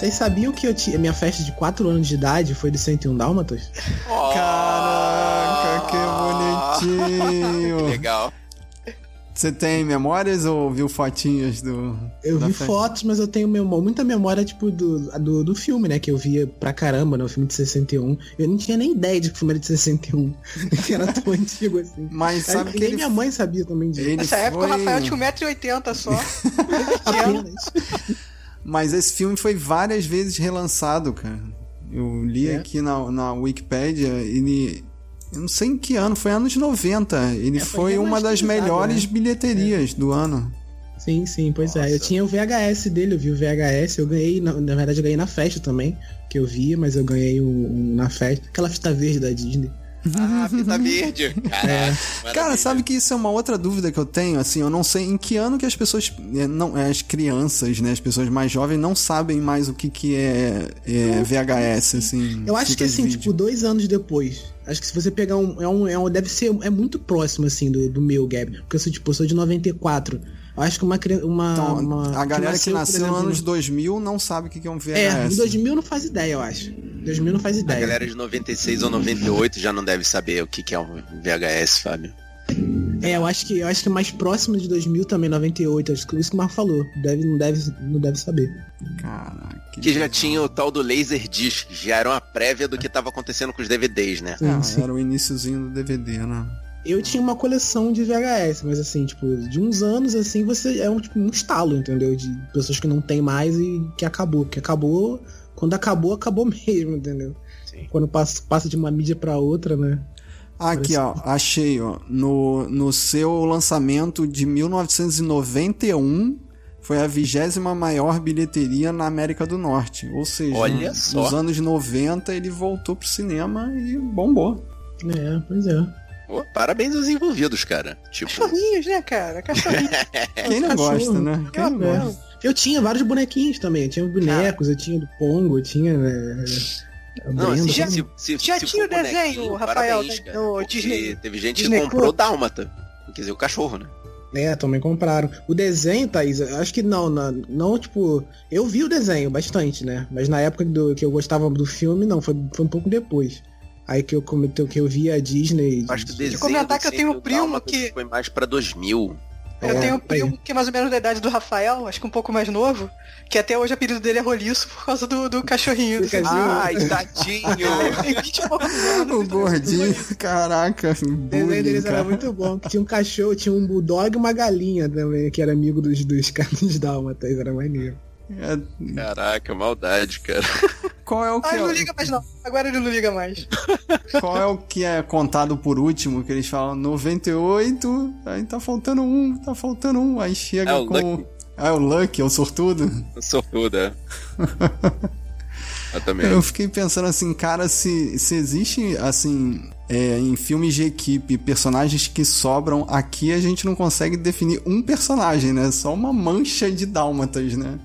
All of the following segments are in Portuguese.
Vocês sabiam que eu tinha minha festa de 4 anos de idade foi de 101 Dálmatas? Oh, Caraca, que bonitinho. que legal. Você tem memórias ou viu fotinhas do. Eu vi festa? fotos, mas eu tenho muita memória, tipo, do, do, do filme, né? Que eu via pra caramba, né? O filme de 61. Eu não tinha nem ideia de que o filme era de 61. que era tão antigo assim. Mas sabe Aí, que nem ele, minha mãe sabia também disso. Nessa época foi... o Rafael tinha 1,80m só. Apenas. Mas esse filme foi várias vezes relançado, cara. Eu li É? aqui na, na Wikipedia, ele. Eu não sei em que ano, foi anos 90. Ele É, foi foi uma das melhores né? bilheterias do ano. Sim, sim, pois é. Eu Nossa. tinha o VHS dele, eu vi o VHS, eu ganhei, na, na verdade eu ganhei na festa também, que eu via, mas eu ganhei um, um na festa. Aquela fita verde da Disney. Ah, fita verde. Caraca. Cara, sabe que isso é uma outra dúvida que eu tenho, assim, eu não sei em que ano que as pessoas, é, não, é, as crianças, né, as pessoas mais jovens não sabem mais o que que é, é VHS, assim. Eu acho que assim, vídeo. tipo, dois anos depois. Acho que se você pegar um. É um, é um deve ser. É muito próximo, assim, do, do meu, Gab. Porque eu sou, tipo, eu sou de 94. Eu acho que uma criança. Uma, Então, uma- a galera que nasceu nos anos 2000 não sabe o que que é um VHS. É, em 2000 não faz ideia, eu acho. 2000 não faz A ideia. galera de 96 ou 98 já não deve saber o que que é um VHS, Fábio. É, eu acho que eu acho que é mais próximo de 2000 também, 98. Acho que isso que o Marco falou. Deve, não, deve, não deve saber. Caraca. Que já tinha o tal do Laserdisc, já era uma prévia do que tava acontecendo com os DVDs, né? Ah, Sim, era o iniciozinho do DVD, né? Eu tinha uma coleção de VHS, mas assim, tipo, de uns anos assim, você é um, tipo, um estalo, entendeu? De pessoas que não tem mais e que acabou. Que acabou, quando acabou, acabou mesmo, entendeu? Sim. Quando passa, passa de uma mídia pra outra, né? Aqui, ó, achei, ó, no, no seu lançamento de 1991 foi a vigésima maior bilheteria na América do Norte. Ou seja, Olha só. nos anos 90 ele voltou pro cinema e bombou. É, pois é. Pô, parabéns aos envolvidos, cara. Tipo, Cachorrinhos, né, cara? Cachorrinhos. Quem não gosta, né? Quem não gosta? Eu tinha vários bonequinhos também. Eu tinha os bonecos, eu tinha do Pongo, eu tinha. É, a não, assim, já- se, se, já se tinha o desenho, Rafael, parabéns, do cara, Disney- teve gente Disney que comprou Club. Dálmata. Quer dizer, o cachorro, né? É, também compraram. O desenho, Thaís, eu acho que não, não, não, tipo, eu vi o desenho bastante, né? Mas na época do, que eu gostava do filme, não, foi, foi um pouco depois. Aí que eu comentei que eu vi a Disney. Acho que o de- desenho comentar do que eu tenho um primo que- foi mais pra 2000. Eu É, tenho um aí. primo que é mais ou menos da idade do Rafael, acho que um pouco mais novo, que até hoje o apelido dele é Roliço por causa do, do cachorrinho. Assim, Ai, tadinho! Tem 20 poucos anos. O gordinho, caraca, O desenho deles era cara. muito bom. que Tinha um cachorro, tinha um bulldog e uma galinha também, que era amigo dos, dos caras dálmatas, era maneiro. É, Caraca, maldade, cara. qual é o que Ah, ele não é, liga mais não. Agora ele não liga mais. qual é o que é contado por último que eles falam 98, aí tá faltando um, tá faltando um, aí chega É o com Lucky. Ah, é o Lucky, é o sortudo. Sortuda. Eu também. Eu fiquei pensando assim, cara, se, se existe, assim, é, em filmes de equipe, personagens que sobram, aqui a gente não consegue definir um personagem, né? Só uma mancha de dálmatas, né?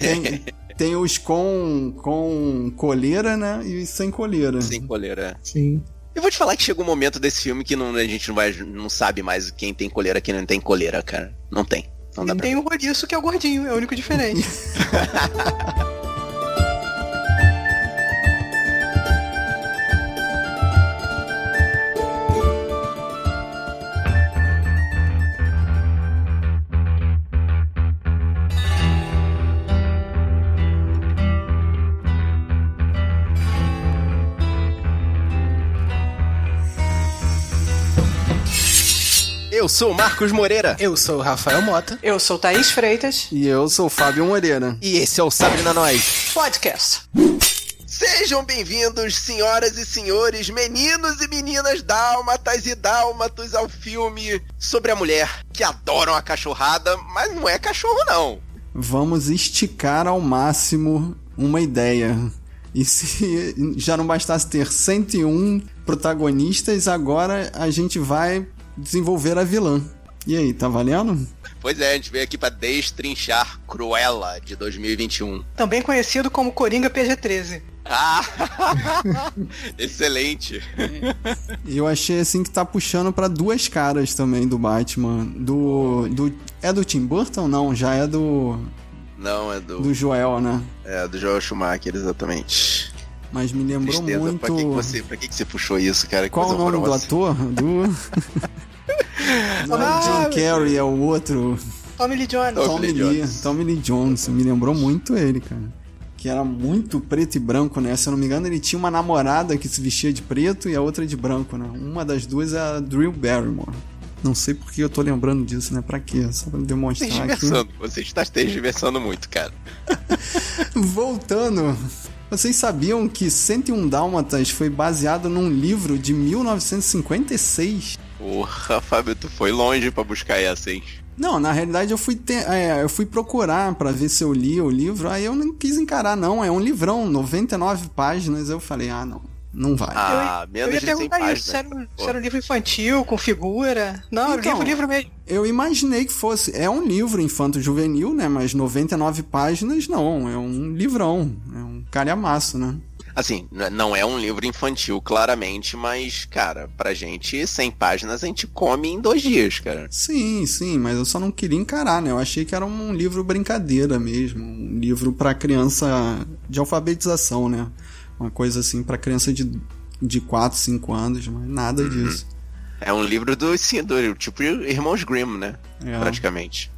tem, tem os com, com coleira, né? E os sem coleira. Sem coleira. Sim. Eu vou te falar que chega um momento desse filme que não, a gente não, vai, não sabe mais quem tem coleira e quem não tem coleira, cara. Não tem. Não dá E pra tem o Roliço que é o gordinho, é o único diferente. Eu sou o Marcos Moreira. Eu sou o Rafael Mota. Eu sou Thaís Freitas, E eu sou o Fábio Moreira. E esse é o Sabrina Nós. podcast. Sejam bem-vindos, senhoras e senhores, meninos e meninas dálmatas e dálmatos ao filme sobre a mulher que adoram a cachorrada, mas não é cachorro não. Vamos esticar ao máximo uma ideia. E se já não bastasse ter 101 protagonistas, agora a gente vai desenvolver a vilã. E aí, tá valendo? Pois é, a gente veio aqui pra destrinchar Cruella de 2021. Também conhecido como Coringa PG-13. Ah! Excelente. E eu achei assim que tá puxando pra duas caras também do Batman. Do. do é do Tim Burton? Não, já é do. Não, é do. Do Joel, né? É, do Joel Schumacher, exatamente. Mas me lembrou Tristeza. muito. Pra que, que você, pra que, que você puxou isso, cara? Que Qual o nome do ator? Do. Não Ah, Jim Carrey, é o outro. Tommy Lee Jones. Tommy Tommy Lee Lee. Jones. Tommy Lee Jones. Me lembrou muito ele, cara. Que era muito preto e branco, né? Se eu não me engano, ele tinha uma namorada que se vestia de preto e a outra de branco, né? Uma das duas é a Drew Barrymore. Não sei por que eu tô lembrando disso, né? Pra quê? Só pra demonstrar aqui. Você está tergiversando muito, cara. Voltando, vocês sabiam que 101 Dálmatas foi baseado num livro de 1956? Porra, Fábio, tu foi longe pra buscar essa, hein? Não, na realidade eu fui, ter, é, eu fui procurar pra ver se eu lia o livro, aí eu não quis encarar, não. É um livrão, 99 páginas. Eu falei, ah, não, não vai. Ah, Eu menos ia de 100 perguntar páginas. isso, se era, um- se era um livro infantil, com figura. Não, Então, livro, livro mesmo. Eu imaginei que fosse. É um livro infanto-juvenil, né? Mas 99 páginas não. É um livrão. É um calhamaço, né? Assim, não é um livro infantil, claramente, mas, cara, pra gente, 100 páginas a gente come em dois dias, cara. Sim, sim, mas eu só não queria encarar, né? Eu achei que era um livro brincadeira mesmo. Um livro pra criança de alfabetização, né? Uma coisa assim pra criança de, de 4, 5 anos, mas nada disso. É um livro do, sim, do tipo Irmãos Grimm, né? É. Praticamente.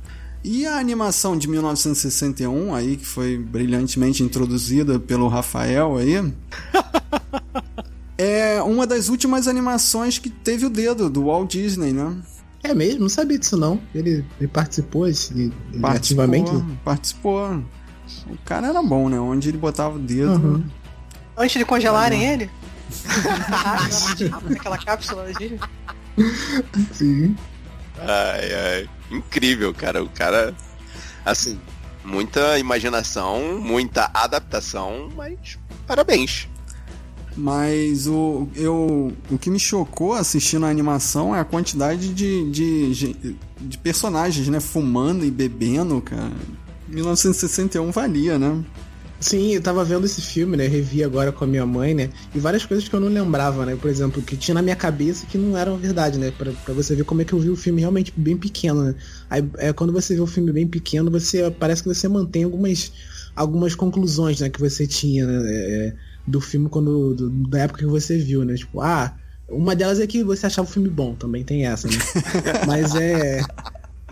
E a animação de 1961 aí, que foi brilhantemente introduzida pelo Rafael aí, é uma das últimas animações que teve o dedo do Walt Disney, né? É mesmo? Não sabia disso não. Ele, ele participou ele, ele ativamente. Participou. O cara era bom, né? Onde ele botava o dedo. Uhum. Antes de congelarem ele. Aquela cápsula de. Sim. Ai, ai. Incrível, cara. O cara, assim, muita imaginação, muita adaptação, mas parabéns. Mas o, eu, o que me chocou assistindo a animação é a quantidade de, de, de, personagens, né? Fumando e bebendo, cara. 1961 valia, né? Sim, eu tava vendo esse filme, né? Revi agora com a minha mãe, né? E várias coisas que eu não lembrava, né? Por exemplo, que tinha na minha cabeça que não eram verdade, né? Pra, pra você ver como é que eu vi o filme realmente bem pequeno, né? Aí, é, quando você vê o filme bem pequeno, você parece que você mantém algumas, algumas conclusões, né? Que você tinha, né? É, do filme quando do- da época que você viu, né? Tipo, ah, uma delas é que você achava o filme bom, também tem essa, né? Mas é.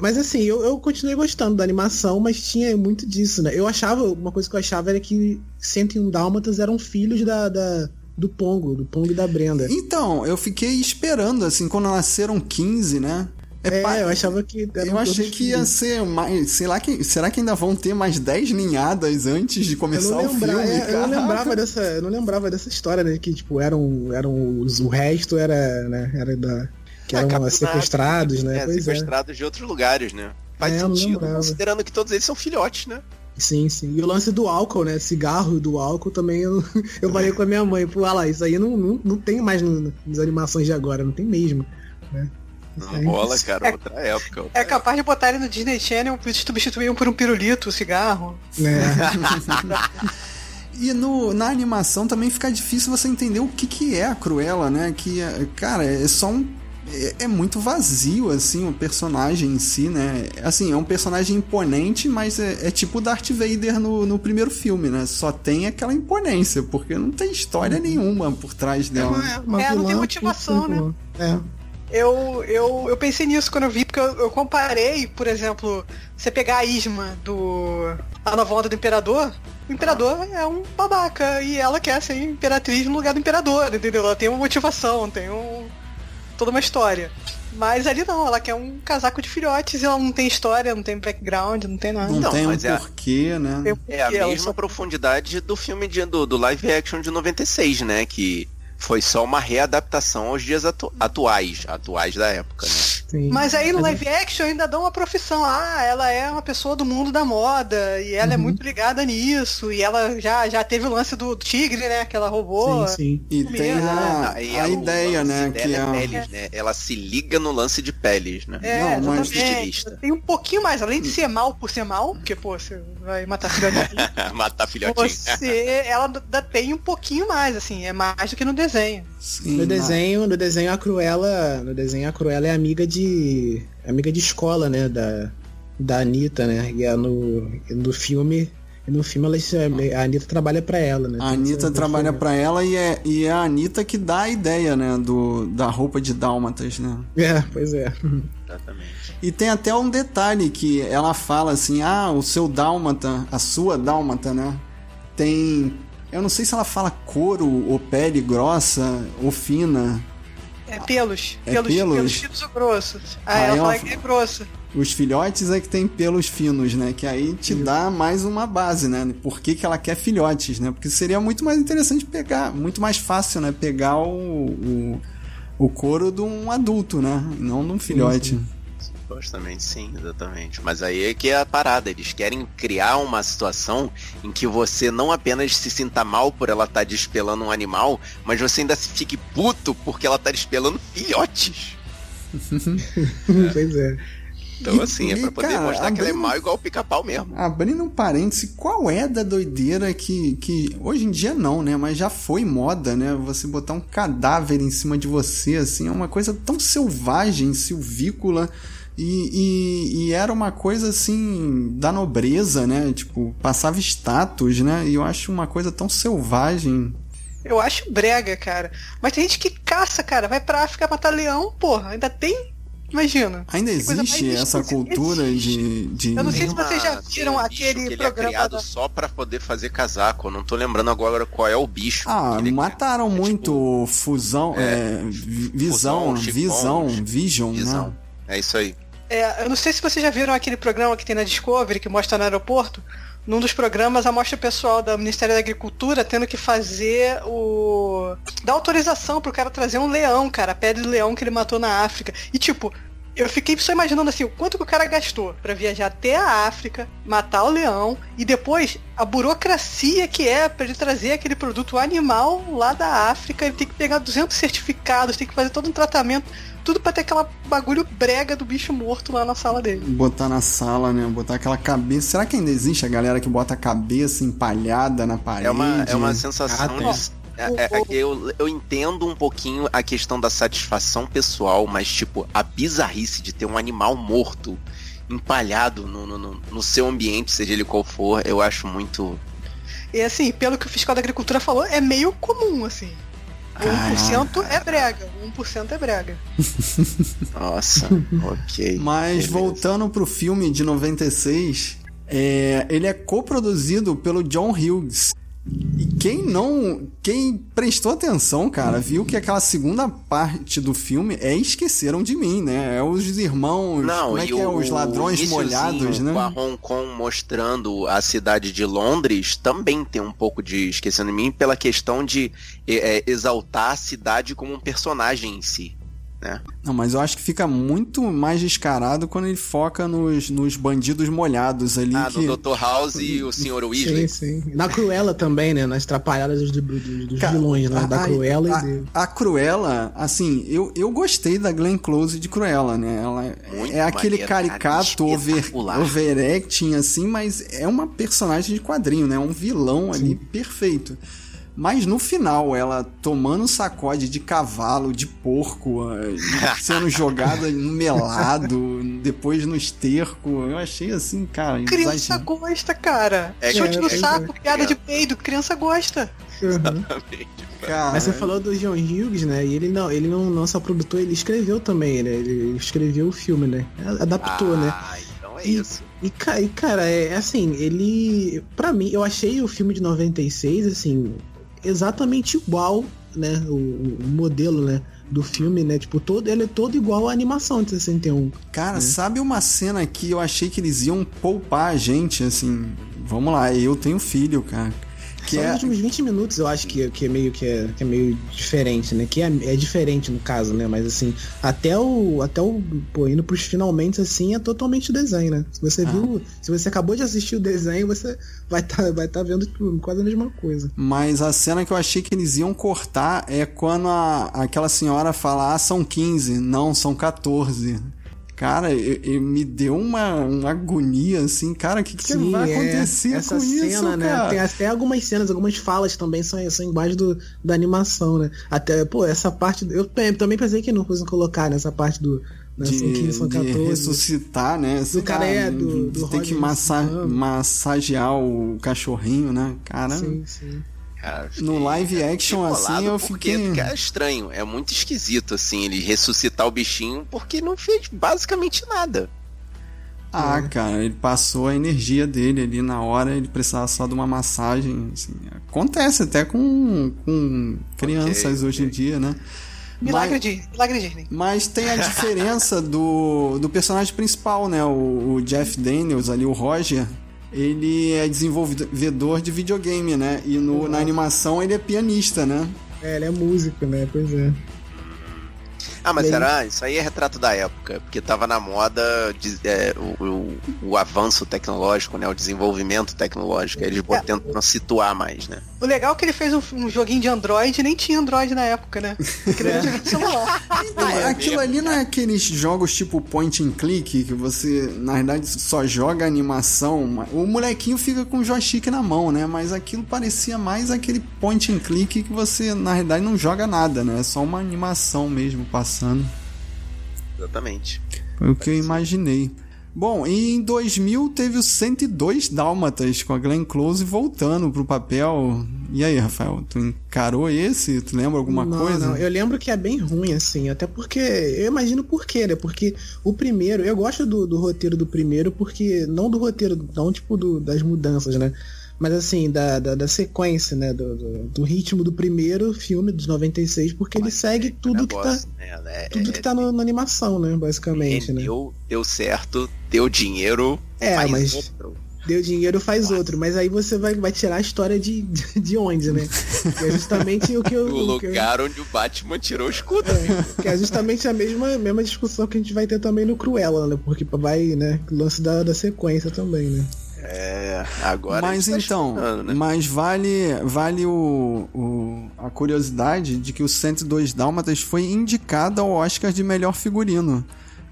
Mas assim, eu, eu continuei gostando da animação, mas tinha muito disso, né? Eu achava, uma coisa que eu achava era que 101 Dálmatas eram filhos da, da- do Pongo, do Pongo e da Brenda. Então, eu fiquei esperando, assim, quando nasceram 15, né? É, pá, eu achava que eu achei que ia filhos. ser mais. Sei lá que, será que ainda vão ter mais 10 ninhadas antes de começar o filme? é, eu não lembrava dessa, eu não lembrava dessa história, né? Que tipo eram, eram os, o resto era, né? Era da que Ah, eram sequestrados, né? É, pois é. sequestrados de outros lugares, né? Faz É, sentido, considerando que todos eles são filhotes, né? Sim, sim. E o lance do álcool, né? Cigarro do álcool também eu, eu falei com a minha mãe, pô, olha lá, isso aí não, não, não tem mais no, nas animações de agora, não tem mesmo. Né? Não rola, cara, outra época. outra É capaz de botar ele no Disney Channel e substituir um por um pirulito, cigarro. né? E no, na animação também fica difícil você entender o que, que é a Cruella, né? Que, é- cara, é só um. É, é muito vazio, assim, o personagem em si, né? Assim, é um personagem imponente, mas é, é tipo o Darth Vader no, no primeiro filme, né? Só tem aquela imponência, porque não tem história nenhuma por trás dela. É, uma É, não tem motivação, né? É. Eu, eu, eu pensei nisso quando eu vi, porque eu, eu comparei, por exemplo, você pegar a Isma do. A nova onda do Imperador, o Imperador é um babaca e ela quer ser imperatriz no lugar do Imperador, entendeu? Ela tem uma motivação, tem um, toda uma história. Mas ali não, ela quer um casaco de filhotes e ela não tem história, não tem background, não tem nada. Não, Não, tem um mas é a- porquê, né? Tem um É a porquê, mesma só- profundidade do filme de, do, do live action de 96, né? Que foi só uma readaptação aos dias atu- atuais, atuais da época, né? Sim. Mas aí no Mas live action ainda dão uma profissão. Ah, ela é uma pessoa do mundo da moda e ela é Uhum. muito ligada nisso. E ela já, já teve o lance do tigre, né? Que ela roubou. Sim, sim. E tem a, Aí a o ideia, lance né? dela Que é a, peles, né? Ela se liga no lance de peles, né? É, Não, mas-. Estilista. Tem um pouquinho mais, além de ser mal por ser mal, porque, pô, você vai matar filhotinho. Matar filhotinho. você, ela ainda tem um pouquinho mais, assim, é mais do que no desenho. sim, No desenho, no desenho a Cruella, no desenho a Cruella é amiga de amiga de escola, né, da da Anitta, né? E é no, no filme. No filme ela, a Anitta trabalha para ela, né? A Anitta trabalha para ela e é, e é a Anitta que dá a ideia, né? Do, da roupa de dálmatas, né? É, pois é. Exatamente. E tem até um detalhe que ela fala assim: ah, o seu dálmata, a sua dálmata, né? Tem. Eu não sei se ela fala couro ou pele grossa ou fina. É pelos. É pelos, pelos? pelos finos ou grossos. Ah, Ah, ela ela fala fa- que é grosso. Os filhotes é que tem pelos finos, né? Que aí te dá mais uma base, né? Por que, que ela quer filhotes, né? Porque seria muito mais interessante pegar, muito mais fácil, né? Pegar o, o, o couro de um adulto, né? Não de um filhote. Supostamente sim, exatamente. Mas aí é que é a parada. Eles querem criar uma situação em que você não apenas se sinta mal por ela estar despelando um animal, mas você ainda se fique puto porque ela tá despelando filhotes. pois é. Então, E- assim, é pra poder cara, mostrar que ela é abrindo- mal igual o pica-pau mesmo. Abrindo um parêntese, qual é da doideira que, que hoje em dia não, né? Mas já foi moda, né? Você botar um cadáver em cima de você, assim, é uma coisa tão selvagem, silvícola. E, e, e era uma coisa assim da nobreza, né? Tipo, passava status, né? E eu acho uma coisa tão selvagem. Eu acho brega, cara. Mas tem gente que caça, cara. Vai pra África matar leão, porra. Ainda tem. Imagina. Ainda existe essa cultura Existe. de. de... Eu não sei se vocês já viram um aquele bicho que ele programa é criado da- só pra poder fazer casaco. Eu não tô lembrando agora qual é o bicho. Ah, que ele mataram é, muito fusão, é, vi- visão, fusão, chifão, visão, vision, Visão. né? É isso aí. É, eu não sei se vocês já viram aquele programa que tem na Discovery, que mostra no aeroporto. Num dos programas, a mostra pessoal do Ministério da Agricultura tendo que fazer o. dar autorização pro cara trazer um leão, cara, a pele do leão que ele matou na África. E tipo, eu fiquei só imaginando assim, o quanto que o cara gastou pra viajar até a África, matar o leão, e depois a burocracia que é pra ele trazer aquele produto animal lá da África, ele tem que pegar 200 certificados, tem que fazer todo um tratamento. Tudo pra ter aquela bagulho brega do bicho morto lá na sala dele. Botar na sala, né? Botar aquela cabeça. Será que ainda existe a galera que bota a cabeça empalhada na parede? É uma, é uma sensação Ah, tem. de. é- é- é eu, eu entendo um pouquinho a questão da satisfação pessoal, mas, tipo, a bizarrice de ter um animal morto empalhado no, no, no- no seu ambiente, seja ele qual for, eu acho muito. E assim, pelo que o fiscal da agricultura falou, é meio comum, assim. 1% é brega, 1% é brega. Nossa, ok. Mas Beleza. voltando pro filme de 96, é, ele é coproduzido pelo John Hughes. E quem não. Quem prestou atenção, cara, viu que aquela segunda parte do filme é Esqueceram de Mim, né? É os irmãos. Não, como é que é? Os ladrões molhados, né? Com a Hong Kong mostrando a cidade de Londres também tem um pouco de esquecendo de mim pela questão de é, é, exaltar a cidade como um personagem em si. Não, mas eu acho que fica muito mais descarado quando ele foca nos, nos bandidos molhados ali. Ah, que... no Dr. House e o Sr. Sim, Weasley. sim. Na Cruella também, né? Nas trapalhadas dos, dos, Cara, vilões, né? Da a- Cruella a, e dele. a Cruella, assim, eu, eu gostei da Glenn Close de Cruella, né? Ela é- Muito é aquele caricato over, overacting, assim, mas é uma personagem de quadrinho, né? Um vilão ali perfeito. Mas no final, ela tomando sacode de cavalo, de porco, eh, e sendo jogada no melado, depois no esterco, eu achei assim, cara, Criança exagerado. gosta, cara. É, Chute no é, saco, é. piada de peido, criança gosta. Uhum. Cara, Mas você falou do John Hughes, né? E ele não, ele não, não só produtor, ele escreveu também, né? Ele escreveu o filme, né? Adaptou, né? Ah, então é E- isso. E, e, cara, é assim, ele. Pra mim, eu achei o filme de 96, assim, exatamente igual, né? O, o modelo, né? Do filme, né? Tipo, todo, ele é todo igual à animação de 61. Cara, sabe uma cena que eu achei que eles iam poupar a gente, assim. Vamos lá, eu tenho filho, cara. Que Só é, nos últimos 20 minutos eu acho que, que é meio que é, que é meio diferente, né? Que é, é diferente no caso, né? Mas assim, até o. Até o. Pô, indo pros finalmente assim, é totalmente desenho, né? Se você Ah. viu. Se você acabou de assistir o desenho, você vai estar vai tá vendo tipo, quase a mesma coisa. Mas a cena que eu achei que eles iam cortar é quando a, aquela senhora fala, ah, são 15, não, são 14. Cara, eu- eu- me deu uma, uma agonia, assim, cara, o que, que Sim, vai é, acontecer essa com cena, isso, né? cara? Tem até algumas cenas, algumas falas também são, são iguais do, da animação, né? Até, pô, essa parte. Eu também pensei que não fossem colocar nessa parte do, de, de ressuscitar, né? Do cara é, do, do ter que massa massagear o cachorrinho, né? Cara. Sim, sim. Cara, no live action assim eu fiquei porque é estranho, é muito esquisito assim ele ressuscitar o bichinho porque não fez basicamente nada. Ah, é. cara, ele passou a energia dele ali na hora, ele precisava só de uma massagem. Assim. Acontece até com, com crianças okay, hoje okay. em dia, né? Milagre mas, de Milagre Disney. Mas tem a diferença do, do personagem principal, né? O, o, Jeff Daniels ali, o Roger. Ele é desenvolvedor de videogame, né? E no, na animação ele é pianista, né? É, ele é músico, né? Pois é. Ah, mas era, isso aí é retrato da época, porque tava na moda de, é, o, o, o, avanço tecnológico, né? O desenvolvimento tecnológico. Eles é. tentam situar mais, né? O legal é que ele fez um, um joguinho de Android e nem tinha Android na época, né? É. celular. Então, aquilo ali não é aqueles jogos tipo point and click, que você, na verdade, só joga animação. O molequinho fica com o joystick na mão, né? Mas aquilo parecia mais aquele point and click que você, na verdade, não joga nada, né? É só uma animação mesmo passando passando. Exatamente. Foi o que eu imaginei. Bom, e em 2000 teve o 102 Dálmatas com a Glenn Close voltando pro papel. E aí, Rafael, tu encarou esse? Tu lembra alguma não, coisa? Não, eu lembro que é bem ruim, assim, até porque. Eu imagino por quê, né? Porque o primeiro, eu gosto do, do roteiro do primeiro, porque. Não do roteiro, não tipo do, das mudanças, né? Mas assim, da, da, da sequência, né? Do, do, do, ritmo do primeiro filme, dos 96, porque ele segue é tudo que tá. Né? É, tudo é, que tá no, na animação, né? Basicamente, né? Deu, deu certo, deu dinheiro. É, mas. Outro. Deu dinheiro, faz Nossa. outro. Mas aí você vai, vai tirar a história de, de, de onde, né? Que é justamente o que eu. O lugar eu... onde o Batman tirou o escudo. É, que é justamente a mesma, mesma discussão que a gente vai ter também no Cruella, né? Porque vai, né? Lance da, da sequência também, né? É, agora. Mas tá então, né? mas vale, vale o, o, a curiosidade de que o 102 Dálmatas foi indicado ao Oscar de melhor figurino.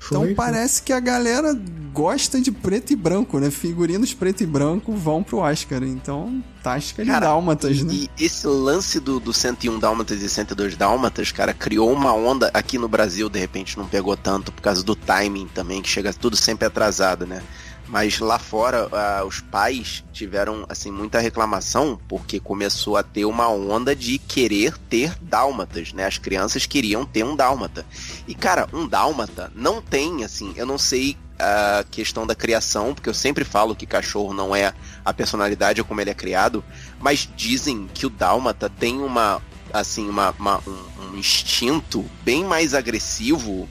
Então foi, parece que a galera gosta de preto e branco, né? Figurinos preto e branco vão pro Oscar. Então, tática de Dálmatas, né? E esse lance do, do 101 Dálmatas e 102 Dálmatas, cara, criou uma onda aqui no Brasil, de repente não pegou tanto por causa do timing também, que chega tudo sempre atrasado, né? Mas lá fora, uh, os pais tiveram assim muita reclamação porque começou a ter uma onda de querer ter dálmatas, né? As crianças queriam ter um dálmata. E cara, um dálmata não tem assim, eu não sei a questão da criação, porque eu sempre falo que cachorro não é a personalidade ou como ele é criado, mas dizem que o dálmata tem uma assim uma, uma um, um instinto bem mais agressivo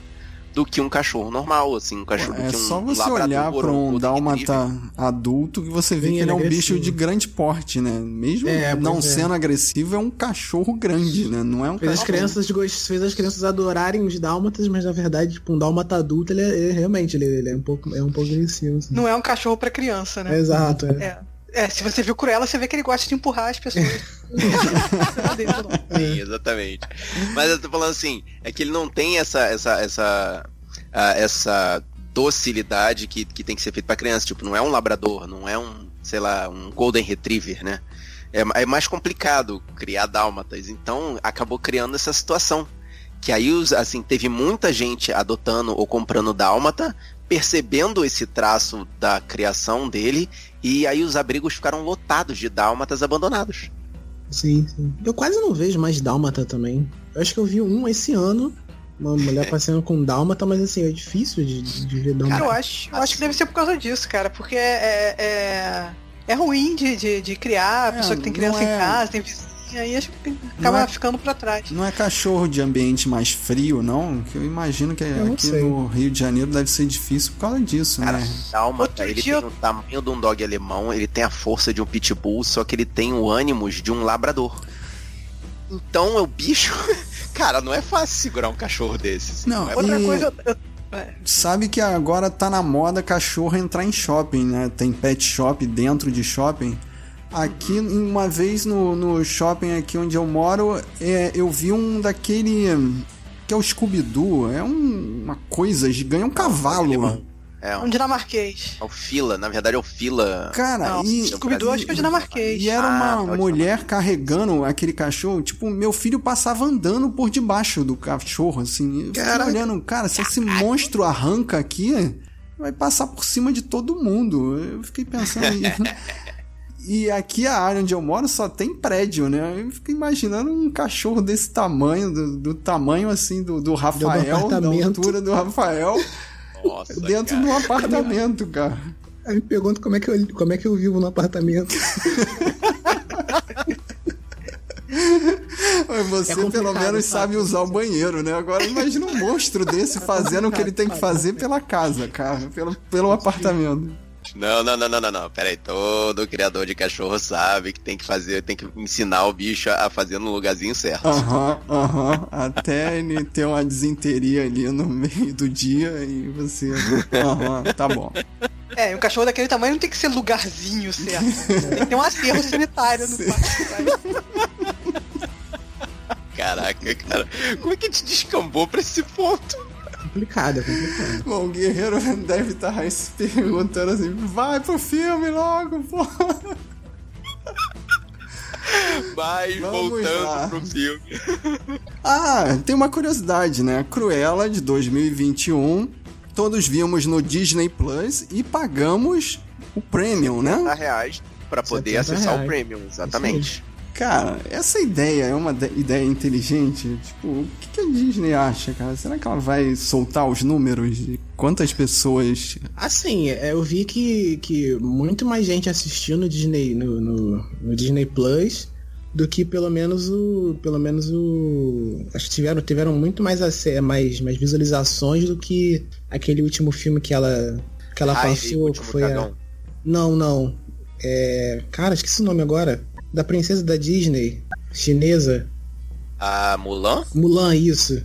do que um cachorro normal, assim, um cachorro É que um só você olhar para um, um dálmata adulto que você vê Sim, que ele é, é um bicho de grande porte, né? Mesmo é, não é. sendo agressivo, é um cachorro grande, né? Não é um fez cachorro. As crianças, fez as crianças adorarem os dálmatas, mas na verdade, tipo, um dálmata adulto, ele, é, ele realmente ele, ele, é um pouco, é um pouco agressivo. Assim. Não é um cachorro para criança, né? Exato, é. É. Se você viu Cruella, você vê que ele gosta de empurrar as pessoas. Sim, exatamente. Mas eu tô falando assim, é que ele não tem essa essa essa essa docilidade que, que tem que ser feita para criança, tipo, não é um labrador, não é um, sei lá, um golden retriever, né? É, é mais complicado criar dálmatas, então acabou criando essa situação que aí assim teve muita gente adotando ou comprando dálmata percebendo esse traço da criação dele, e aí os abrigos ficaram lotados de dálmatas abandonados. Sim, sim. Eu quase não vejo mais dálmata também. Eu acho que eu vi um esse ano, uma mulher passeando com dálmata, mas assim, é difícil de, de ver dálmata. Cara, eu acho, eu acho que deve ser por causa disso, cara, porque é, é, é ruim de, de, de criar, a pessoa que tem criança é... em casa, tem vizinho e aí acho que acaba é, ficando para trás. Não é cachorro de ambiente mais frio, não? Que eu imagino que eu aqui no Rio de Janeiro deve ser difícil por causa disso, Cara, né? Calma, ele dia... tem o tamanho de um dog alemão, ele tem a força de um pitbull, só que ele tem o ânimos de um labrador. Então o bicho. Cara, não é fácil segurar um cachorro desses. Não, não é outra coisa. É. Sabe que agora tá na moda cachorro entrar em shopping, né? Tem pet shop dentro de shopping. Aqui, uma vez no, no shopping aqui onde eu moro, é, eu vi um daquele. que é o Scooby-Doo. É um, uma coisa gigante, é um cavalo. É um um, dinamarquês. é o Fila, na verdade é o Fila. Cara, Não, e. Scooby-Doo acho que é dinamarquês. E era Ah, uma pode mulher carregando aquele cachorro. Tipo, meu filho passava andando por debaixo do cachorro, assim. Caraca. olhando, cara, se esse monstro arranca aqui, vai passar por cima de todo mundo. Eu fiquei pensando. e- aqui a área onde eu moro só tem prédio, né? Eu fico imaginando um cachorro desse tamanho, do, do tamanho assim do, do Rafael, da apartamento. altura do Rafael, Nossa, dentro cara. de um apartamento, cara. Aí me pergunto como é que eu, como é que eu vivo no apartamento. Você É pelo menos sabe sabe? usar o banheiro, né? Agora imagina um monstro desse fazendo o que ele tem que fazer pela casa, cara, pelo, pelo apartamento. Não, não, não, não, não, não. Pera aí, todo criador de cachorro sabe que tem que fazer, tem que ensinar o bicho a fazer no lugarzinho certo. Aham, aham. Até ele ter uma desinteria ali no meio do dia e você. Aham, tá bom. É, um cachorro daquele tamanho não tem que ser lugarzinho certo. Tem que ter um aterro sanitário no quarto. Caraca, cara. Como é que a gente descambou pra esse ponto? Complicado, é complicado. Bom, o guerreiro deve estar se perguntando assim: vai pro filme logo, pô. Mas Vamos voltando lá. pro filme. Ah, tem uma curiosidade, né? Cruella de 2021. Todos vimos no Disney Plus e pagamos o Premium, né? 70 reais pra poder 70 acessar o reais. Premium, exatamente. Cara, essa ideia é uma de- ideia inteligente? Tipo, o que, a Disney acha, cara? Será que ela vai soltar os números de quantas pessoas. Assim, é, eu vi que, que muito mais gente assistiu no Disney, no, no, no Disney Plus do que pelo menos o. Pelo menos o. Acho que tiveram, tiveram muito mais, mais, mais visualizações do que aquele último filme que ela. Que ela Heidi, passou, que foi a. Não, não. É. Cara, esqueci o nome agora. Da princesa da Disney. Chinesa. A Mulan? Mulan, isso.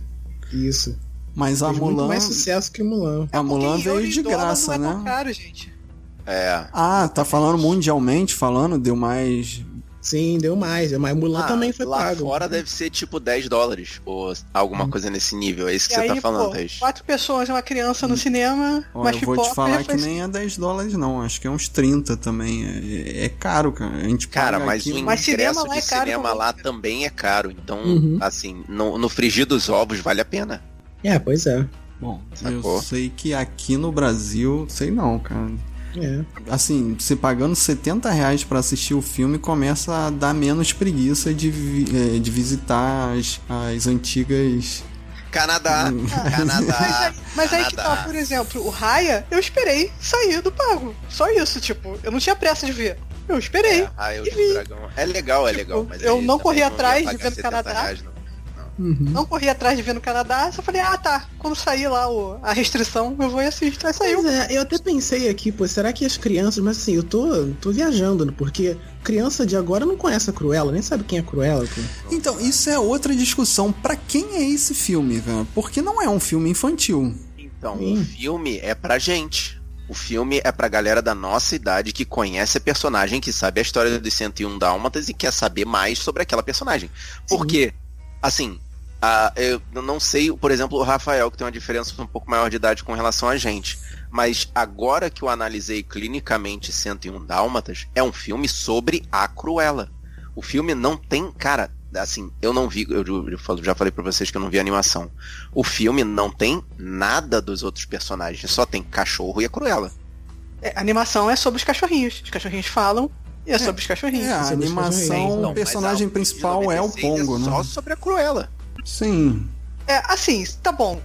Isso. Mas a Fez muito Mulan. mais sucesso que Mulan. A Mulan veio de graça, não é né? caro, gente. É. Ah, tá falando mundialmente, falando, deu mais. Sim, deu mais. Mas Mulan Ah, também foi lá pago. fora deve ser tipo 10 dólares ou alguma coisa nesse nível. É isso que E você aí, tá falando, pô, Thaís. quatro pessoas uma criança no cinema, Ó, mas eu vou te falar que nem é 10 dólares, não. Acho que é uns 30 também. É, é caro, cara. A gente Cara, paga mas aqui, o Mas cinema ingresso lá é de caro cinema também, lá também é caro. Então, Uhum. assim, no, no frigir dos ovos vale a pena. É, pois é. Bom, Sacou? eu sei que aqui no Brasil, sei não, cara. É. Assim, você pagando 70 reais pra assistir o filme, começa a dar menos preguiça de, vi- eh, de visitar as, as antigas. Canadá, Hum. Canadá. Mas aí que tá, Canadá. por exemplo, o Raya, eu esperei sair do pago. Só isso, tipo, eu não tinha pressa de ver. Eu esperei. É, E vi. Dragão. É legal, é legal. Tipo, Mas eu aí não corri atrás de ver no 70 Canadá. reais, não. Uhum. Não corri atrás de ver no Canadá, só falei, ah tá, quando sair lá o, a restrição, eu vou e assisto. Aí saiu. Pois é, eu até pensei aqui, pô, será que as crianças, mas assim, eu tô, tô viajando, porque criança de agora não conhece a Cruella, nem sabe quem é Cruella, pô. Então, isso é outra discussão. Pra quem é esse filme, cara? Porque não é um filme infantil. Então, Sim. o filme é pra gente. O filme é pra galera da nossa idade que conhece a personagem, que sabe a história dos 101 Dálmatas e quer saber mais sobre aquela personagem. Porque, assim, a- eu não sei, por exemplo, o Rafael, que tem uma diferença um pouco maior de idade com relação a gente. Mas agora que eu analisei clinicamente 101 Dálmatas, é um filme sobre a Cruella. O filme não tem, cara, assim, eu não vi, eu, já falei pra vocês que eu não vi animação. O filme não tem nada dos outros personagens, só tem cachorro e a Cruella. É, a animação é sobre os cachorrinhos. Os cachorrinhos falam e é sobre os cachorrinhos. É, a os animação, o Não, personagem a- principal é o 96 Pongo, né? Só sobre a Cruella. Sim. É, assim, tá bom.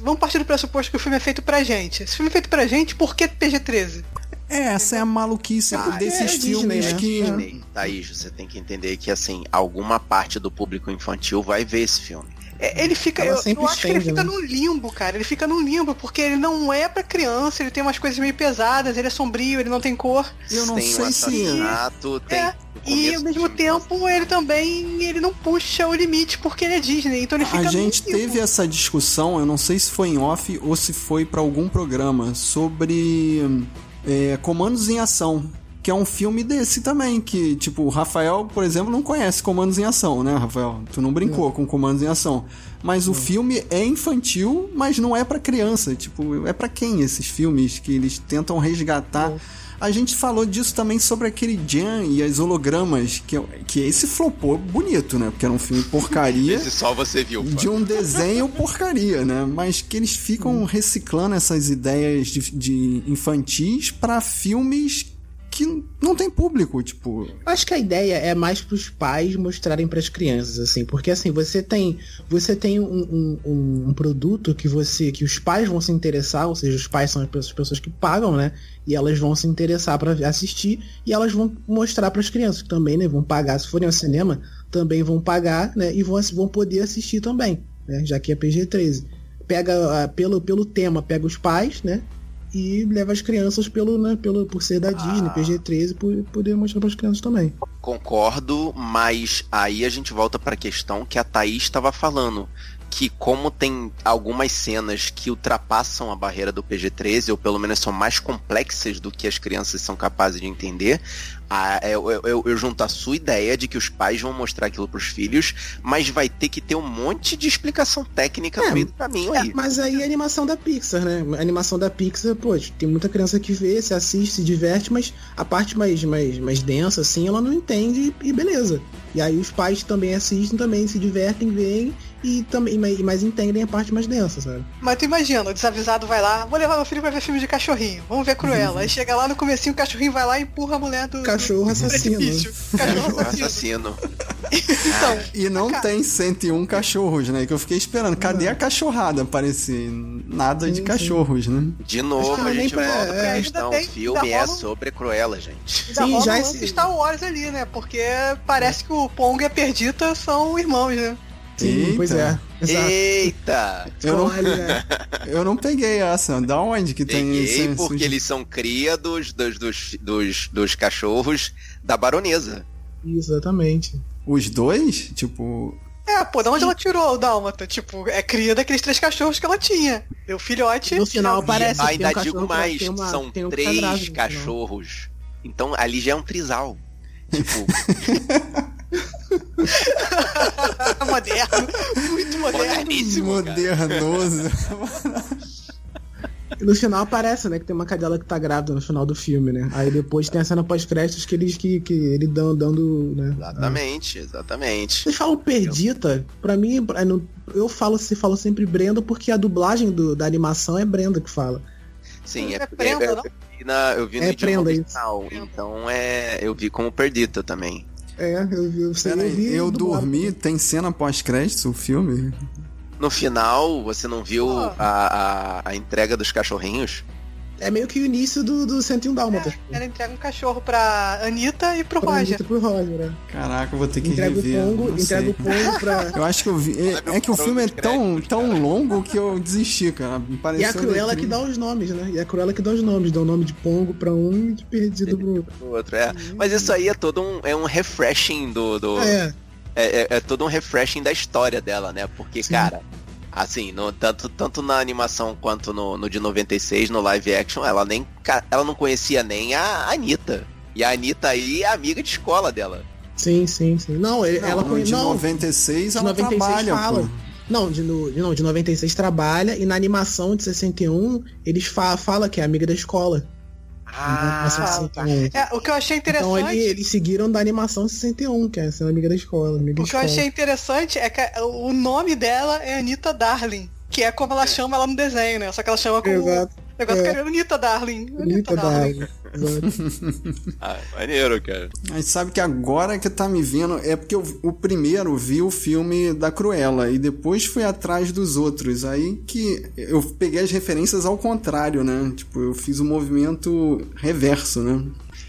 Vamos partir do pressuposto que o filme é feito pra gente. Esse filme é feito pra gente, por que PG-13? É, essa é a maluquice Ah, desses é filmes Disney, né? que. Disney, Thaís, você tem que entender que, assim, alguma parte do público infantil vai ver esse filme. É, Ele fica. Ela Eu, eu acho que ele estende, fica né? num limbo, cara. Ele fica num limbo, porque ele não é pra criança, ele tem umas coisas meio pesadas, ele é sombrio, ele não tem cor. Eu não tem sei um se- assassinato, tem... É, E ao mesmo filme, tempo ele também ele não puxa o limite porque ele é Disney. Então ele fica A gente limbo. teve essa discussão, eu não sei se foi em off ou se foi pra algum programa, sobre é, comandos em ação. Que é um filme desse também, que, tipo, o Rafael, por exemplo, não conhece Comandos em Ação, né, Rafael? Tu não brincou com Comandos em Ação. Mas o filme é infantil, mas não é para criança. Tipo, é para quem esses filmes que eles tentam resgatar... A gente falou disso também sobre aquele Jan e as hologramas, que, que esse flopou bonito, né? Porque era um filme porcaria. Esse só você viu. pô. de um desenho porcaria, né? Mas que eles ficam reciclando essas ideias de, de infantis para filmes que não tem público, tipo. Acho que a ideia é mais pros pais mostrarem pras crianças, assim, porque assim, você tem você tem um, um- um- produto que você que os pais vão se interessar, ou seja, os pais são as pessoas- que pagam, né? E elas vão se interessar pra assistir e elas vão mostrar pras crianças que também, né? Vão pagar, se forem ao cinema, também vão pagar, né? E vão, vão poder assistir também, né? Já que é PG-13. Pega ah, pelo, pelo tema, pega os pais, né? E leva as crianças pelo, né, pelo, por ser da Disney, PG-13, por poder mostrar para as crianças também. Concordo, mas aí a gente volta pra questão que a Thaís estava falando. Que como tem algumas cenas que ultrapassam a barreira do PG-13, ou pelo menos são mais complexas do que as crianças são capazes de entender, a- eu, eu- eu- eu junto a sua ideia de que os pais vão mostrar aquilo pros filhos, mas vai ter que ter um monte de explicação técnica É, no meio do caminho É, aí. mas aí é a animação da Pixar, né? A animação da Pixar, pô, tem muita criança que vê, se assiste, se diverte, mas a parte mais, mais, mais densa, assim, ela não entende e beleza. E aí os pais também assistem, também se divertem, veem e também mas, entendem a parte mais densa, sabe? Mas tu imagina, o desavisado vai lá, vou levar meu filho pra ver filme de cachorrinho, vamos ver Cruella. Aí chega lá no comecinho, o cachorrinho vai lá e empurra a mulher do, Cachorro assassino. precipício. Cachorro assassino. Então, E não Cara. tem 101 cachorros, né? Que eu fiquei esperando. Cadê a cachorrada aparecer? Nada de cachorros, né? De novo, a gente pra- volta pra é. questão. Ainda O tem- filme é rola- sobre Cruella, gente. ainda Sim, rola já um lance Star Wars ali, né? Porque parece que o Pong e a Perdita são irmãos, né? Sim, Eita. pois é. Exato. Eita! Eu não, eu não peguei essa. Da onde que tem Peguei esse- porque eles são cria dos, dos, dos, dos, dos cachorros da baronesa. exatamente. Os dois? Tipo. É, pô, de onde ela tirou o Dálmata? Tipo, é cria daqueles três cachorros que ela tinha. Deu filhote. No final e- parece que Ainda tem um digo mais, uma- são um três cachorros. Então ali já é um trisal. Tipo, moderno. Muito moderno. moderníssimo. Modernoso. E no final aparece, né, que tem uma cadela que tá grávida no final do filme, né? Aí depois tem a cena pós-créditos que eles que, que ele dão, dando, né? Exatamente, exatamente. Vocês falam Perdita, pra mim, não- eu falo, se falo sempre Brenda porque a dublagem do- da animação é Brenda que fala. Sim, é É prenda, eu, não? eu vi, na, eu vi no É idioma original, então é, eu vi como Perdita também. É, eu vi, eu sei, eu vi. eu dublado. dormi, tem cena pós-créditos o filme? No final, você não viu a, a, a entrega dos cachorrinhos? É meio que o início do, do 101 Dálmatas. Ela entrega um cachorro pra Anitta e pro Pra Roger. Anitta e pro Roger, né? Caraca, eu vou ter que Entrega o rever. Pongo, não entrega o Pongo pra. Eu acho que eu vi. É, é que o filme é tão, tão longo que eu desisti, cara. Me E pareceu é a Cruella que dá os nomes, né? E é a Cruella que dá os nomes, dá o nome de Pongo pra um e de Perdido pro outro. O outro é. Mas isso aí é todo um, é um refreshing do. do É, é, é, é todo um refreshing da história dela, né? Porque, Sim. cara, assim, no, tanto, tanto na animação quanto no, no de 96, no live action, ela nem. Ela não conhecia nem a Anitta. E a Anitta aí é amiga de escola dela. sim, sim, sim. Não, ele- Não, ela conhece. de Não, 96 de ela 96 trabalha, fala. pô. Não, de, no, de- não, de 96 trabalha e na animação de 61 eles fa falam que é amiga da escola. De Ah, 61. É, o que eu achei Então interessante. ele- eles seguiram da animação de 61, que é ser amiga da escola. Amiga O que eu escola. achei interessante é que o nome dela é Anitta Darling. Que é como ela chama ela no desenho, né? Só que ela chama com o Exato. Negócio É. que é Anitta Darling. Anitta Darling. Darling. Ah, maneiro, cara. Mas sabe que agora que tá me vendo é porque eu, o primeiro vi o filme da Cruella e depois fui atrás dos outros. Aí que eu peguei as referências ao contrário, né? Tipo, eu fiz o movimento reverso, né?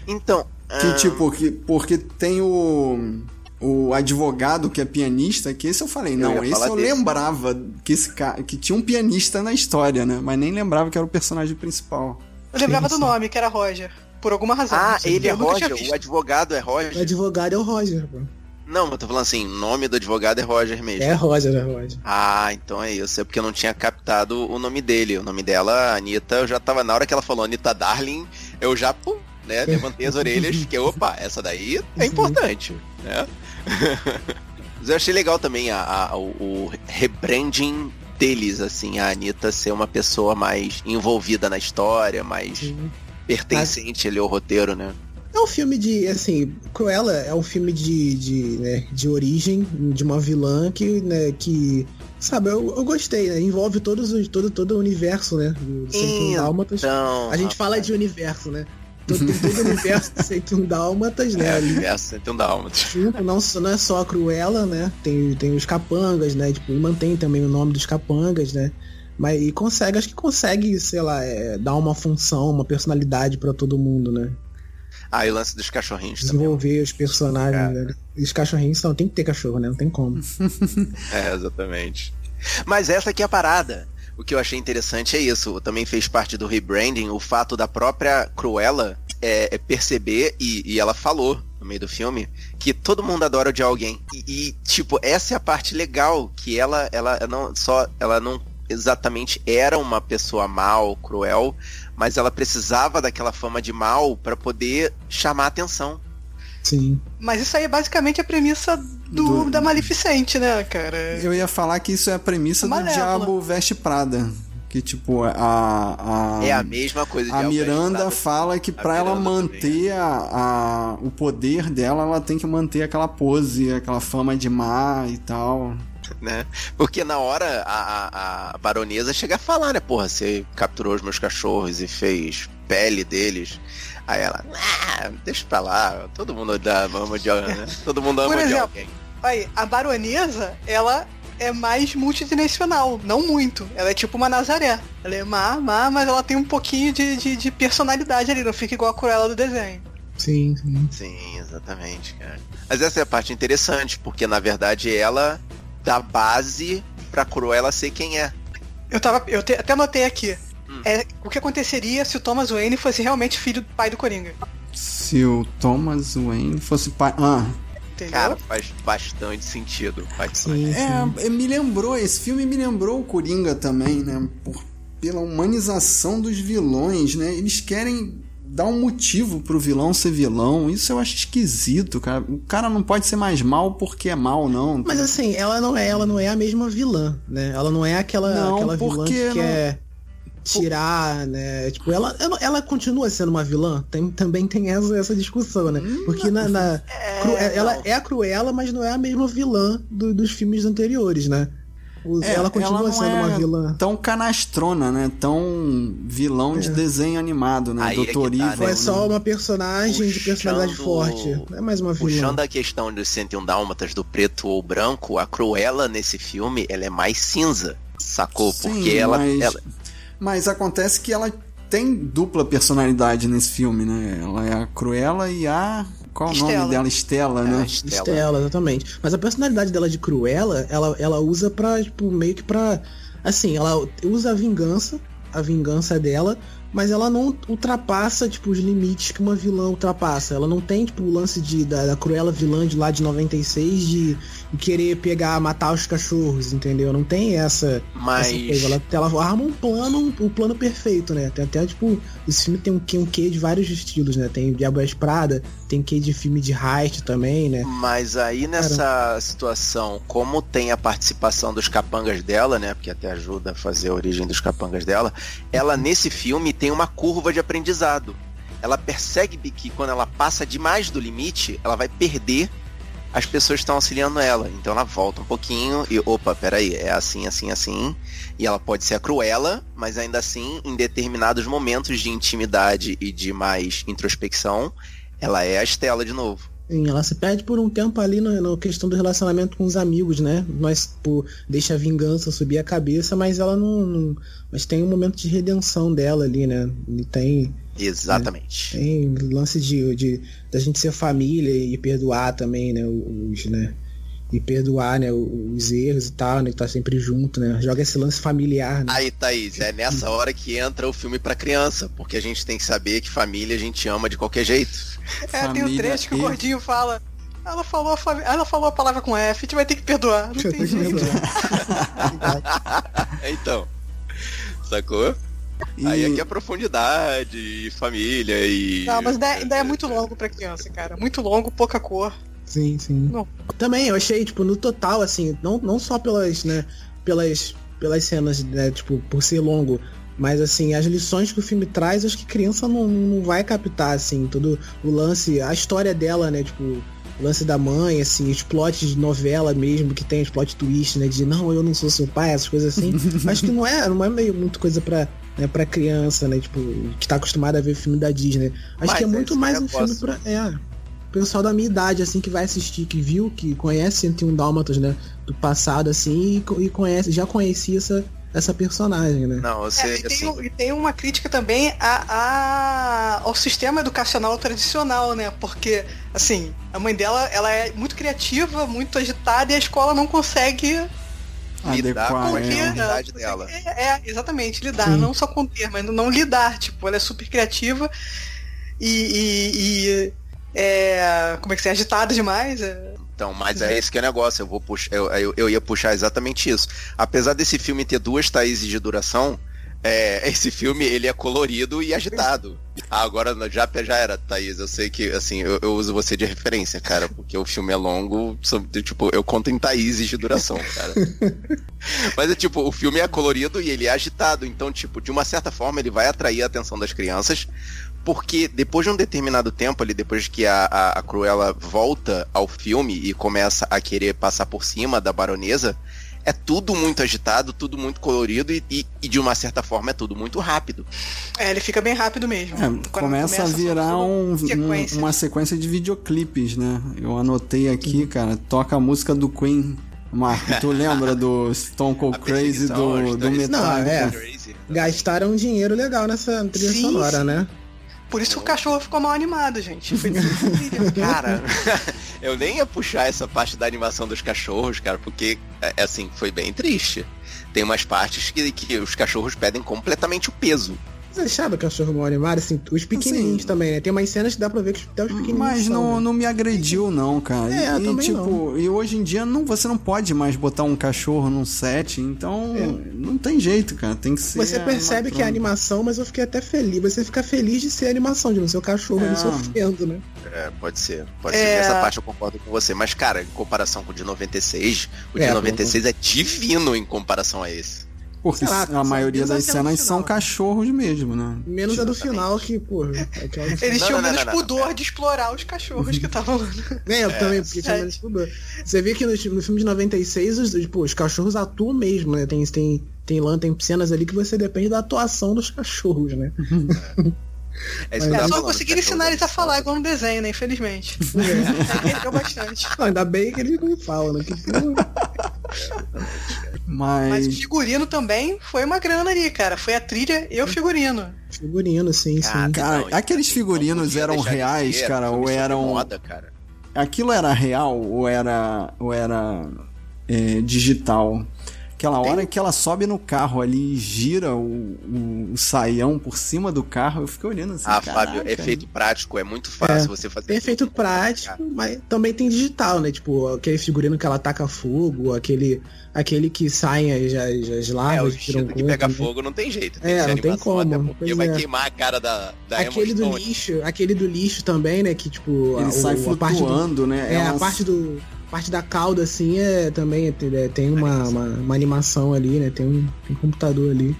Então. Que ah, tipo, que, porque tem o. O advogado que é pianista, que esse eu falei, Eu não, esse eu desse. lembrava que esse cara, que tinha um pianista na história, né? Mas nem lembrava que era o personagem principal. Eu lembrava Sim, do nome, que era Roger. Por alguma razão. Ah, ele é Roger, o advogado é O Roger. advogado é o Roger, pô. Não, mas eu tô falando assim, o nome do advogado é Roger mesmo. É Roger, é Roger. Ah, então é isso. É porque eu não tinha captado o nome dele. O nome dela, Anitta, eu já tava. Na hora que ela falou Anitta Darling, eu já. Pum, né? Levantei as orelhas, que opa, essa daí é importante, né? Mas eu achei legal também a, a, o, o rebranding deles, assim, a Anitta ser uma pessoa mais envolvida na história, mais Sim. pertencente ali ao roteiro, né? É um filme de, assim, Cruella é um filme de, de, né, de origem de uma vilã que, né, que sabe, eu, eu gostei, né? Envolve todos os, todo, todo o universo, né? Do Então, a gente fala de universo, né? Todo, tem todo o universo de 101 Dálmatas, né? É, o universo 101 Dálmatas. Não, não é só a Cruella, né? Tem, tem os capangas, né? Tipo, e mantém também o nome dos capangas, né? Mas e consegue, acho que consegue, sei lá, é, dar uma função, uma personalidade para todo mundo, né? Ah, e o lance dos cachorrinhos Desenvolver também. os personagens, né? Os cachorrinhos então, tem que ter cachorro, né? Não tem como. é, exatamente. Mas essa aqui é a parada. O que eu achei interessante é isso. Também fez parte do rebranding o fato da própria Cruella é, é perceber, e, e, ela falou no meio do filme, que todo mundo adora de alguém. E, e, tipo, essa é a parte legal, que ela, ela não só. Ela não exatamente era uma pessoa mal, cruel, mas ela precisava daquela fama de mal para poder chamar atenção. Sim. Mas isso aí é basicamente a premissa do, do... da Maleficente, né, cara? Eu ia falar que isso é a premissa do Diabo Veste Prada. Que, tipo, a. a é a mesma coisa A Miranda fala que para ela manter a, a, o poder dela, ela tem que manter aquela pose, aquela fama de má e tal né? Porque na hora a, a, a, baronesa chega a falar, né? Porra, você capturou os meus cachorros e fez pele deles. Aí ela, ah, deixa pra lá, todo mundo dá, ama de, né? Todo mundo ama Por exemplo, de alguém. Aí, a baronesa, ela é mais multidimensional, não muito. Ela é tipo uma Nazaré. Ela é má, má, mas ela tem um pouquinho de, de, de personalidade ali, não fica igual a Cruella do desenho. Sim, sim. Sim, exatamente, cara. Mas essa é a parte interessante, porque na verdade ela da base pra Cruella ser quem é. Eu tava. Eu te, até anotei aqui. Hum. É, o que aconteceria se o Thomas Wayne fosse realmente filho do pai do Coringa? Se o Thomas Wayne fosse pai. Ah. Entendeu? Cara, faz bastante sentido. Faz sim, é, é, me lembrou, esse filme me lembrou o Coringa também, né? Por, pela humanização dos vilões, né? Eles querem dar um motivo pro vilão ser vilão. Isso eu acho esquisito, cara. O cara não pode ser mais mal porque é mal, não. Mas assim, ela não é, ela não é a mesma vilã, né? Ela não é aquela, não, aquela vilã que não... quer tirar, né? Tipo, ela, ela, ela, continua sendo uma vilã? Tem, também tem essa, essa discussão, né? Porque na, na é, ela é a Cruella, mas não é a mesma vilã do, dos filmes anteriores, né? É, ela continua ela sendo é uma vilã. Tão canastrona, né? Tão vilão é. de desenho animado, né? Aí é Doutor é tá, Evil. Né? É só uma personagem Puxando... de personalidade forte. Não é mais uma vilã. Puxando a questão dos 101 Dálmatas do preto ou branco, a Cruella nesse filme, ela é mais cinza. Sacou? Sim, Porque ela, mas... ela. Mas acontece que ela tem dupla personalidade nesse filme, né? Ela é a Cruella e a qual Estela. o nome dela? Estela, né? É, Estela. Estela, exatamente. Mas a personalidade dela de Cruella, ela, ela usa pra, tipo, meio que pra. Assim, ela usa a vingança, a vingança dela, mas ela não ultrapassa, tipo, os limites que uma vilã ultrapassa. Ela não tem, tipo, o lance de, da, da Cruella vilã de lá de 96 de, de querer pegar, matar os cachorros, entendeu? Não tem essa, mas... essa coisa. Ela, ela arma um plano, um, um plano perfeito, né? Tem até, tipo, esse filme tem um, um quê de vários estilos, né? Tem Diabo Prada, tem quê de filme de heist também, né? Mas aí nessa Cara... situação, como tem a participação dos capangas dela, né? Porque até ajuda a fazer a origem dos capangas dela, ela nesse filme tem uma curva de aprendizado. Ela percebe que quando ela passa demais do limite, ela vai perder as pessoas estão auxiliando ela. Então ela volta um pouquinho e, opa, peraí, é assim, assim, assim. E ela pode ser a Cruella, mas ainda assim, em determinados momentos de intimidade e de mais introspecção, ela é a Estela de novo. Sim, ela se perde por um tempo ali na, questão do relacionamento com os amigos, né? Mas pô, deixa a vingança subir a cabeça, mas ela não, não, Mas tem um momento de redenção dela ali, né? E tem. Exatamente. Né? Tem lance de, de da gente ser família e perdoar também, né? Os, né? e perdoar, né, os erros e tal, né, tá sempre junto, né, joga esse lance familiar, né. Aí, Thaís, é nessa hora que entra o filme pra criança, porque a gente tem que saber que família a gente ama de qualquer jeito. É, família tem o trecho que o gordinho fala, ela falou, a fam... ela falou a palavra com F, a gente vai ter que perdoar, não tem jeito. então, sacou? E... Aí aqui é profundidade, família e. Não, mas ainda, ainda é muito longo pra criança, cara. Muito longo, pouca cor. Sim, sim. Não. Também, eu achei, tipo, no total, assim, não, não só pelas, né, pelas, pelas cenas, né, tipo, por ser longo, mas assim, as lições que o filme traz, acho que criança não, não vai captar, assim, todo o lance, a história dela, né, tipo, o lance da mãe, assim, os plots de novela mesmo, que tem os plot twist, né, de não, eu não sou seu pai, essas coisas assim. acho que não é, não é meio muito coisa pra, né, pra criança, né, tipo, que tá acostumada a ver filme da Disney. Acho mas que é, é muito mais um filme pra. É, pessoal da minha idade, assim, que vai assistir, que viu, que conhece 101 Dálmatas, né? Do passado, assim, e, e conhece, já conhecia essa, essa personagem, né? Não, você, é, e, assim... tem, e, tem, uma crítica também a, a, ao sistema educacional tradicional, né? Porque, assim, a mãe dela ela é muito criativa, muito agitada e a escola não consegue lidar com a realidade dela. É, é, exatamente, lidar, Sim. não só conter, mas não lidar. Tipo, ela é super criativa e, e, e é, como é que se é agitada demais. É... Então, mas é esse que é o negócio. Eu vou puxar, eu, eu, eu, ia puxar exatamente isso. Apesar desse filme ter duas Thaís de duração, é, esse filme ele é colorido e agitado. Ah, agora já, já era, Thaís. Eu sei que assim, eu, eu, uso você de referência, cara, porque o filme é longo, tipo, eu conto em Thaís de duração, cara. Mas é tipo, o filme é colorido e ele é agitado, então, tipo, de uma certa forma ele vai atrair a atenção das crianças, porque depois de um determinado tempo ali, depois que a, a, a, Cruella volta ao filme e começa a querer passar por cima da baronesa, é tudo muito agitado, tudo muito colorido e, e, e de uma certa forma é tudo muito rápido. É, ele fica bem rápido mesmo. É, começa, começa, a virar um, sequência. Um, uma sequência de videoclipes, né? Eu anotei aqui, cara, toca a música do Queen. Marco, tu lembra do Stone Cold Crazy do, do Metal? Não, é. Gastaram dinheiro legal nessa trilha sim, sonora, sim. né? Por isso que o cachorro ficou mal animado, gente. Foi cara, eu nem ia puxar essa parte da animação dos cachorros, cara, porque, é, assim, foi bem triste. Tem umas partes que, que os cachorros pedem completamente o peso. Você achava o cachorro mal animado, assim, os pequenininhos assim, também, né? Tem umas cenas que dá pra ver que até os pequenininhos Mas são, não, né? não me agrediu, não, cara. É, e, também tipo, não. e hoje em dia não, você não pode mais botar um cachorro num set, então é. não tem jeito, cara. Tem que ser. Você percebe que é animação, mas eu fiquei até feliz. Você fica feliz de ser animação, de não ser o cachorro é. ali sofrendo, né? É, pode ser. Pode é... ser. Nessa parte eu concordo com você. Mas, cara, em comparação com o de 96, o de é, 96 é divino em comparação a esse. Porque lá, a maioria das cenas são cachorros mesmo, né? Menos a do final, que, pô. Eles tinham menos pudor de explorar os cachorros que estavam lá. É, eu é, também, porque tinha menos pudor. Você vê que no, no filme de 96, os, tipo, os cachorros atuam mesmo, né? Tem, tem, tem, tem, tem cenas ali que você depende da atuação dos cachorros, né? É, é só conseguir ensinar eles a falar igual no desenho, né? Infelizmente. É. bastante. Não, ainda bem que eles não falam, né? Que... Mas... Mas figurino também foi uma grana ali, cara. Foi a trilha e o figurino. Figurino, sim, sim. Ah, cara, não, aqueles figurinos eram reais, ser, cara, ou eram. Moda, cara. Aquilo era real ou era. ou era é, digital? Aquela hora Tem... que ela sobe no carro ali e gira o, o, o, saião por cima do carro, eu fiquei olhando assim. Ah, Fábio, efeito prático, é muito fácil é, você fazer. Tem efeito prático, mas também tem digital, né? Tipo, aquele figurino que ela taca fogo, aquele, aquele que saem as, as, as larvas. É, o que, que pega né? fogo não tem jeito. Tem é, não tem como. Porque vai é. queimar a cara da, da Aquele do lixo, aquele do lixo também, né? Que tipo. Ele a, sai o, flutuando, do, né? É, a parte do parte da cauda, assim, é também é, tem uma, uma, uma, animação ali, né? Tem um, tem um computador ali.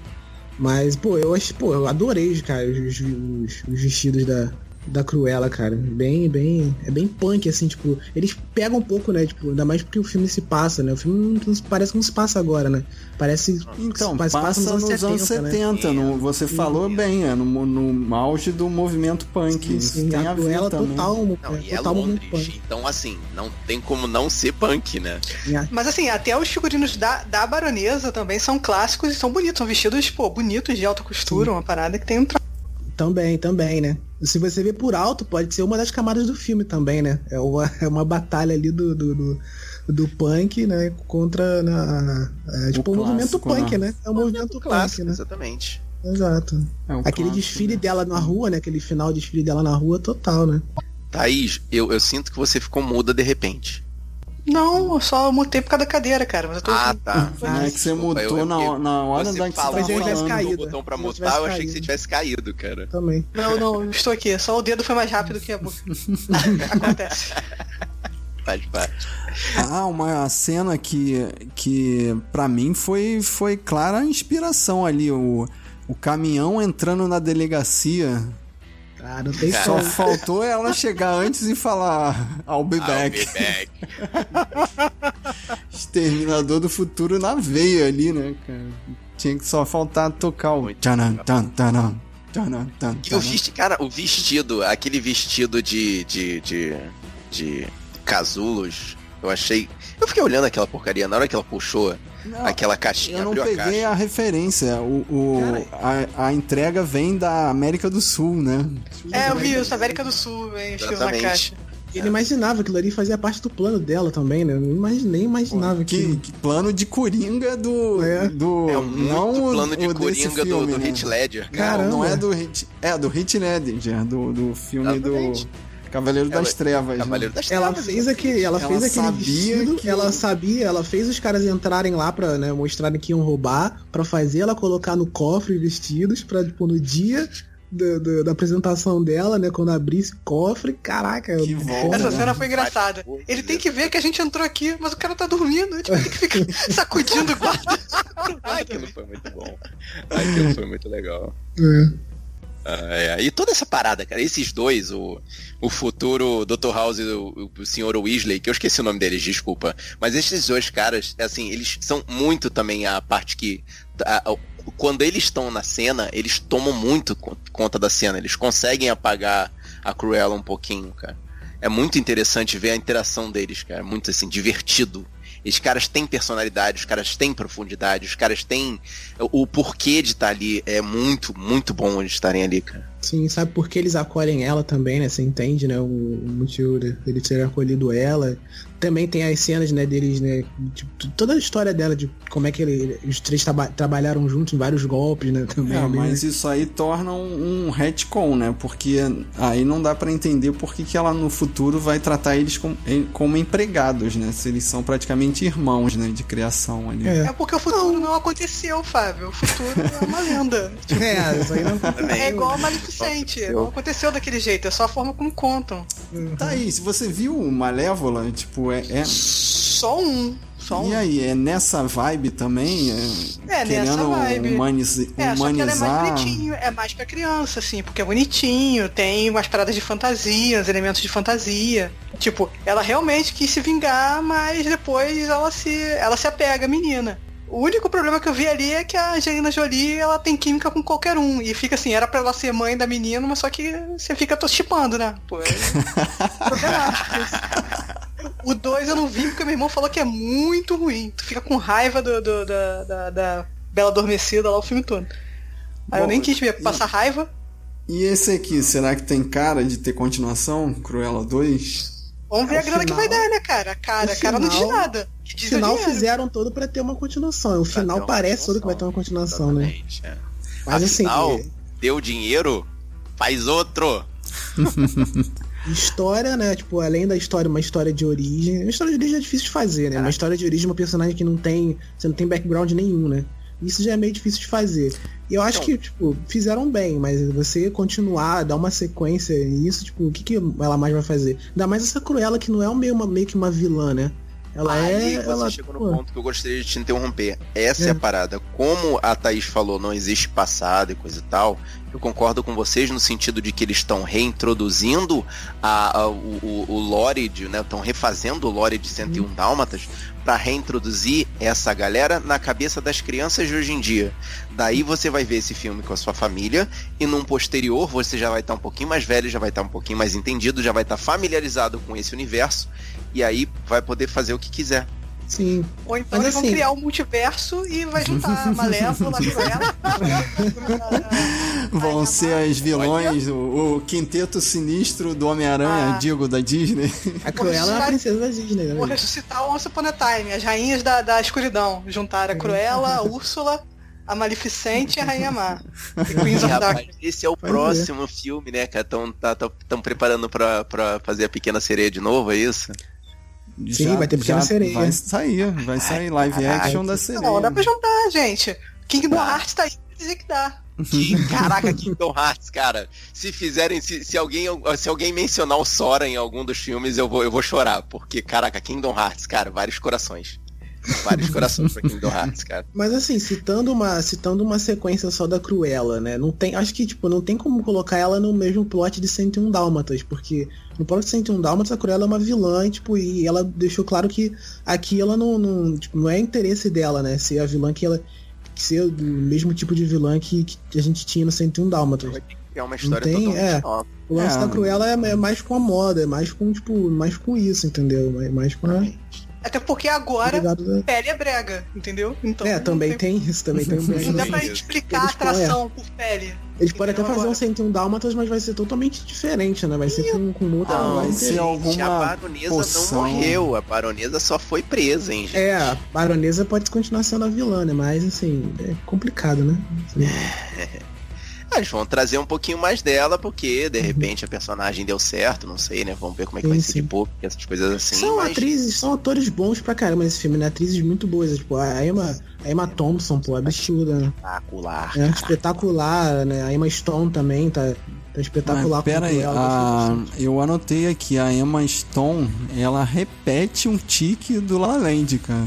Mas, pô, eu acho, pô, eu adorei, cara, os, os, os vestidos da, da Cruella, cara. Bem, bem. É bem punk, assim, tipo. Eles pegam um pouco, né? Tipo, ainda mais porque o filme se passa, né? O filme parece que não se passa agora, né? Parece. Então, passa, passa nos, anos 70. Anos 70 né? no, você falou bem, é no, no auge do movimento punk. Sim, sim, tem a, a Cruella total. Não, é, e é total Londres, punk. Então, assim, não tem como não ser punk, né? Mas assim, até os figurinos da, da baronesa também são clássicos e são bonitos. São vestidos, pô, bonitos de alta costura, sim. uma parada que tem um também, também, né? Se você ver por alto, pode ser uma das camadas do filme também, né? É uma, é uma batalha ali do, do, do, do punk, né? Contra na, é, tipo, o, clássico, movimento punk, né? né? É o movimento clássico, né? Exatamente. Exato. É Aquele clássico, desfile né? dela na rua, né? Aquele final desfile dela na rua total, né? Thaís, eu, eu sinto que você ficou muda de repente. Não, eu só mutei por causa da cadeira, cara. Mas eu tô Ah, tá. Não é que você mutou eu- na, eu- na hora Você da que você tava eu falando. caído. o botão pra eu mutar, tivesse eu achei que você tivesse caído, cara. Também. Não, não, eu estou aqui. Só o dedo foi mais rápido que a boca. Acontece. Faz parte. Ah, uma cena que, que pra mim foi, foi clara inspiração ali. O, o caminhão entrando na delegacia. Ah, não tem Cara. Só como. faltou ela chegar antes e falar I'll be I'll back. be back. Exterminador do futuro na veia ali, né, cara? Tinha que só faltar tocar o tchanan, tchanan, tan, E o vestido, cara, o vestido, aquele vestido de. de. de. de casulos, eu achei. Eu fiquei olhando aquela porcaria, na hora que ela puxou Não, aquela caixinha, Eu não abriu a peguei caixa. a referência. O, o- a, a entrega vem da América do Sul, né? É, eu vi isso, América do Sul, escrito na caixa. Ele imaginava aquilo ali fazia parte do plano dela também, né? Eu não imaginei, imaginava Que, que. que plano de coringa do. É. do É um não o- plano de o coringa do, filme, do né? Hit Ledger. Caramba. Não, não é do Hit. É, do Hit Ledger, do, do filme Exatamente. do Cavaleiro Ela- das Trevas. né? Cavaleiro das Ela Trevas, fez aquele, ela, Ela fez aquele sabia vestido, que- ela sabia, ela fez os caras entrarem lá pra né, mostrarem que iam roubar, pra fazer ela colocar no cofre vestidos, pra, tipo, no dia da, da- da apresentação dela, né, quando abrisse o cofre, caraca. Que volta, Essa né? cena foi engraçada. Ele tem que ver que a gente entrou aqui, mas o cara tá dormindo. A gente vai ter que ficar sacudindo o guarda. Aquilo foi muito bom. Aquilo foi muito legal. É. É. E toda essa parada, cara, esses dois, o, o futuro Dr. House e o, o Sr. Weasley, que eu esqueci o nome deles, desculpa. Mas esses dois caras, assim, eles são muito também a parte que. a- a- quando eles estão na cena, eles tomam muito con- conta da cena. Eles conseguem apagar a Cruella um pouquinho, cara. É muito interessante ver a interação deles, cara. Muito assim, divertido. Esses caras têm personalidade, os caras têm profundidade, os caras têm o, porquê de estar ali. É muito, muito bom eles estarem ali, cara. Sim, sabe por que eles acolhem ela também, né? Você entende, né? O, o motivo de- deles terem acolhido ela. Também tem as cenas, né, deles, né? t- toda a história dela, de como é que ele- os três traba- trabalharam juntos em vários golpes, né? Também. É, bem- mas isso aí torna um, um retcon, né? Porque aí não dá pra entender por que, que ela no futuro vai tratar eles como, em- como empregados, né? Se eles são praticamente irmãos, né? De criação ali. É. É porque o futuro não aconteceu, Fábio. O futuro é uma lenda. É, isso aí não Também. É igual a Maleficente. Não aconteceu daquele jeito, é só a forma como contam. Tá aí, se você viu Malévola, tipo, é. é- Só um. Só um. E aí, é nessa vibe também? É, É, querendo nessa vibe. humaniz- É, só que ela é mais humanizar. bonitinho, é mais pra criança, assim, porque é bonitinho, tem umas paradas de fantasia, uns elementos de fantasia. Tipo, ela realmente quis se vingar, mas depois ela se, ela se apega à menina. O único problema que eu vi ali é que a Angelina Jolie, ela tem química com qualquer um. E fica assim, era pra ela ser mãe da menina, mas só que você fica tochipando, né? Pô, é. O 2 eu não vi porque meu irmão falou que é muito ruim. Tu fica com raiva do, do- da, da, da Bela Adormecida lá o filme todo. Aí eu Bom, nem quis ver, passar raiva. E esse aqui, será que tem cara de ter continuação? Cruella 2? Vamos ver O a grana que final- vai dar, né, cara? A cara, o a cara não diz final- nada. O que No diz é final fizeram todo pra ter uma continuação. O Pra final parece todo que vai ter uma continuação, né? É. Mas assim, Afinal, é- deu dinheiro, faz outro. história, né? Tipo, além da história, uma história de origem. Uma história de origem é difícil de fazer, né? Uma história de origem de uma personagem que não tem. Você não tem background nenhum, né? Isso já é meio difícil de fazer. E eu acho Então- que, tipo, fizeram bem, mas você continuar, dar uma sequência nisso, tipo, o que, que ela mais vai fazer? Ainda mais essa Cruella que não é meio, uma, meio que uma vilã, né? Ela Aí é. você ela, chegou no ponto que eu gostaria de te interromper. Essa é. É. a parada. Como a Thaís falou, não existe passado e coisa e tal, eu concordo com vocês no sentido de que eles estão reintroduzindo a, a- o, o, o lore, de, né? Estão refazendo o lore de 101 Dálmatas para reintroduzir essa galera na cabeça das crianças de hoje em dia. Daí você vai ver esse filme com a sua família e num posterior você já vai estar um pouquinho mais velho, já vai estar um pouquinho mais entendido, já vai estar familiarizado com esse universo e aí vai poder fazer o que quiser. Sim. Ou então Mas eles vão assim- criar um multiverso e vai juntar a Malévola, a Cruella. Vão ser as vilões, o, o quinteto sinistro do Homem-Aranha, Ah. digo, da Disney. A Cruella é a princesa da Disney, Vou né? ressuscitar o Once Upon a Time, as rainhas da, da escuridão. Juntar a Cruella, a Úrsula, a Maleficente e a Rainha Má. E Queens of Darkness. esse é o Pode próximo filme, né, cara? Estão tá, tão preparando pra, pra fazer a Pequena Sereia de novo, é isso? Sim, vai ter Pequena Sereia. Vai sair, vai sair live action da sereia. Não, dá pra juntar, gente. Kingdom Hearts tá aí, dizer que dá. Que, caraca, Kingdom Hearts, cara. Se fizerem, se, se, alguém, se alguém mencionar o Sora em algum dos filmes, eu vou, eu vou chorar. Porque, caraca, Kingdom Hearts, cara, vários corações. Vários corações pra Kingdom Hearts, cara. Mas assim, citando uma, citando uma sequência só da Cruella, né? Não tem, acho que, tipo, não tem como colocar ela no mesmo plot de 101 Dálmatas, porque no plot de 101 Dálmatas a Cruella é uma vilã, e, tipo, e ela deixou claro que aqui ela não, não, tipo, não é interesse dela, né? Ser a vilã que ela ser o mesmo tipo de vilã que, que a gente tinha no 101 Dálmatas. É uma história não tem, é, nova. O lance É. da Cruella é, é mais com a moda, é mais com, tipo, mais com isso, entendeu? É mais com a. Até porque agora Ligado da- pele é brega, entendeu? Então, É, também tem isso, também tem um Não dá pra explicar a põem, atração por pele. Eles podem até fazer um Agora- 101 Dálmatas, mas vai ser totalmente diferente, né? Vai ser com, com outra. Ah, vai ser alguma a baronesa poção. não morreu. A baronesa só foi presa, hein, gente? É, a baronesa pode continuar sendo a vilã, né? Mas assim, é complicado, né? Ah, eles vão trazer um pouquinho mais dela, porque de repente a personagem deu certo, não sei, né? Vamos ver como é que Sim, vai ser sim. de pouco, essas coisas assim. são mas... atrizes, são atores bons pra caramba nesse filme, né? Atrizes muito boas. Tipo, a Emma, a Emma Thompson, pô, absurda, né? Espetacular. É espetacular, né? A Emma Stone também tá, tá espetacular Mas pera com aí, ela. a- eu anotei aqui, a Emma Stone, ela repete um tique do La Land, cara.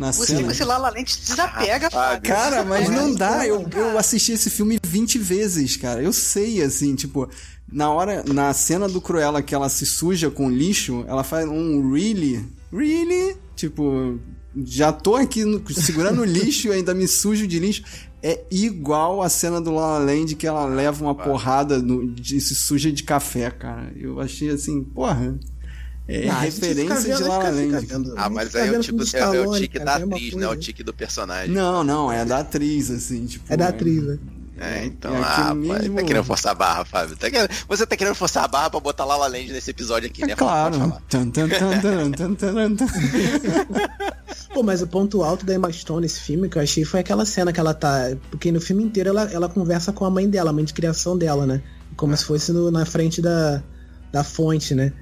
Na Você cena. com esse Lala Lente desapega, Ah, Fábio. Cara, mas não dá. Eu, eu assisti esse filme 20 vezes, cara. Eu sei, assim, tipo, na hora, na cena do Cruella que ela se suja com lixo, ela faz um really, really, tipo, já tô aqui no- segurando o lixo e ainda me sujo de lixo. É igual a cena do La La Land que ela leva uma porrada no, de, se suja de café, cara. Eu achei assim, porra. É fica referência de vendo, La Land. Ah, mas aí é o tipo é, é o Stallone, tique cara, da é a mesma atriz, né? O tique do personagem. Não, não, é da atriz, assim, tipo. É da atriz, né? É, então, é ah, pai, mesmo- tá querendo forçar a barra, Fábio. Tá querendo- você tá querendo forçar a barra pra botar Lala Land nesse episódio aqui, É né? claro. Pô, mas o ponto alto da Emma Stone nesse filme que eu achei foi aquela cena que ela tá. Porque no filme inteiro ela, ela conversa com a mãe dela, a mãe de criação dela, né? Como se fosse no- na frente da, da fonte, né?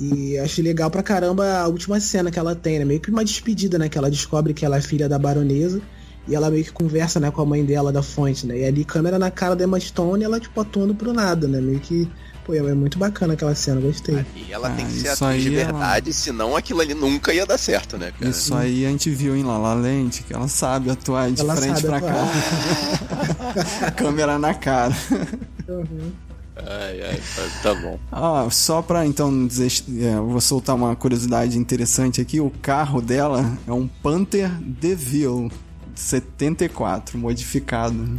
E eu achei legal pra caramba a última cena que ela tem, né? Meio que uma despedida, né? Que ela descobre que ela é filha da baronesa. E ela meio que conversa, né, com a mãe dela da fonte, né? E ali câmera na cara da Emma Stone e ela, tipo, atuando pro nada, né? Meio que. Pô, é muito bacana aquela cena, gostei. E ela tem Ah, que ser atriz de aí ela- verdade, senão aquilo ali nunca ia dar certo, né, cara? Isso aí a gente viu em La La Land, que ela sabe atuar de Ela frente pra atuar. cá. Câmera na cara. Ai, ai, tá, tá bom. Ah, só pra então dizer, é, vou soltar uma curiosidade interessante aqui. O carro dela é um Panther DeVille 74, modificado.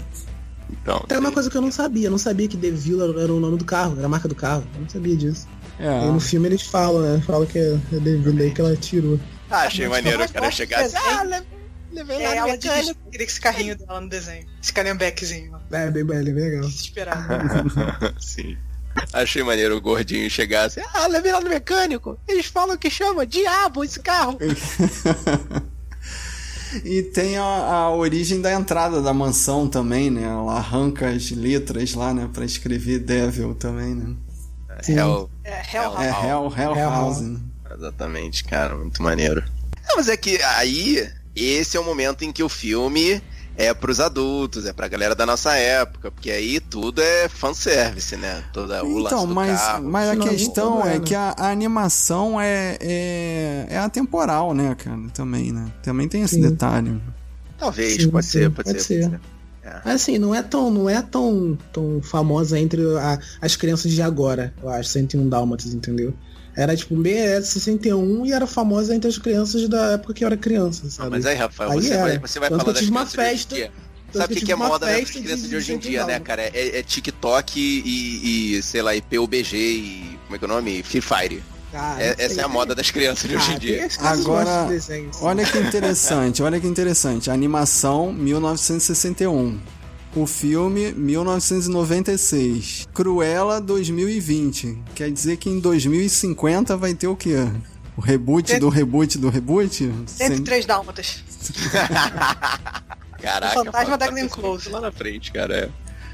Então, Tem uma coisa que eu não sabia, eu não sabia que The Villa era o nome do carro, era a marca do carro. Eu não sabia disso. É, Aí no filme eles falam, né? Falam que é é The Villa aí que ela tirou. ah, achei Mas maneiro o cara gosto chegar desse assim, ah, levei É lá no ela mecânico. dirigindo esse carrinho dela no desenho. Esse caminhonezinho, ó. É, bem, bem, bem legal. Desesperado. Sim. Achei maneiro o gordinho chegar assim, ah, levei lá no mecânico. Eles falam que chama diabo esse carro. E tem a, a origem da entrada da mansão também, né? Ela arranca as letras lá, né? Pra escrever Devil também, né? Sim. Hell, É, Hell É Hell, Hell, Hell House. House. Exatamente, cara, muito maneiro. Não, mas é que aí, esse é o momento em que o filme é pros adultos, é pra galera da nossa época, porque aí tudo é fanservice, né? Toda o lance Então, do mas, carro. mas a Não, questão não é, é né? que a, a animação é, é, é atemporal, né, cara? Também, né? Também tem esse Sim. detalhe. Talvez, Sim, pode, sim, ser, pode, pode ser, ser. pode ser. Mas assim, não é tão, não é tão, tão famosa entre a- as crianças de agora, eu acho, 101 Dálmatas, entendeu? Era tipo, era de 61 e era famosa entre as crianças da época que eu era criança, Ah, sabe? mas aí, Rafael, Aí você vai, você vai Tanto falar que eu das uma de festa- Sabe o que, que é moda das crianças de hoje em 101 dia, né, cara? É, é TikTok e, e, sei lá, e PUBG e. Como é que é o nome? Free Fire. Ah, É- essa é a moda das crianças de hoje em Ah, dia. Agora, de. Olha que interessante, olha que interessante. Animação 1961. O filme 1996. Cruella 2020. Quer dizer que em 2050 vai ter o quê? O reboot do reboot do reboot? 103 dálmatas. Caraca, O fantasma mano, da tá Glenn pensando Close. Lá na frente, cara. É.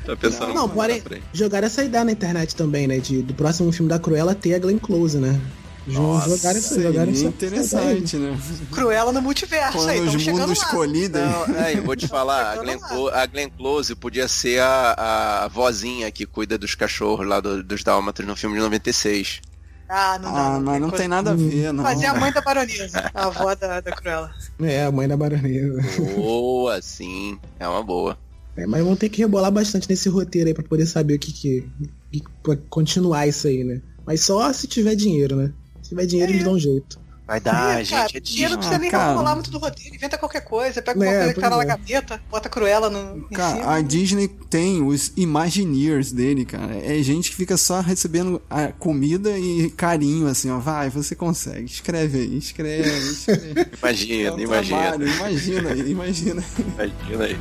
Tá pensando Não, frente. jogaram essa ideia na internet também, né? De, do próximo filme da Cruella ter a Glenn Close, né? Nossa, jogaram isso, jogaram isso. interessante, né? Cruella no multiverso Quando aí, os estamos chegando mundos colidem. Não, é, eu vou te falar, a Glenn, lá. Clo- a Glenn Close podia ser a, a vozinha que cuida dos cachorros lá do- dos Dálmatas no filme de 96. Ah, não dá. Ah, mas não coisa- tem nada a ver, não. Fazer a mãe da baronesa, a avó da, da Cruella. É, a mãe da baronesa. Boa, sim, é uma boa. É, mas vão ter que rebolar bastante nesse roteiro aí pra poder saber o que que. que pra continuar isso aí, né? Mas só se tiver dinheiro, né? Se tiver dinheiro, É. eles dão um jeito. Vai dar, Ih, gente, cara, é dinheiro não precisa Ah, nem cara. rolar muito do roteiro, inventa qualquer coisa, pega uma É, coisa que tá pois na é. gaveta, bota Cruella no, em Cara, cima. a Disney tem os Imagineers dele, cara. É gente que fica só recebendo a comida e carinho, assim, ó. Vai, você consegue. Escreve aí, escreve, escreve. É Imagina, um imagina, trabalho, imagina aí, imagina. imagina aí.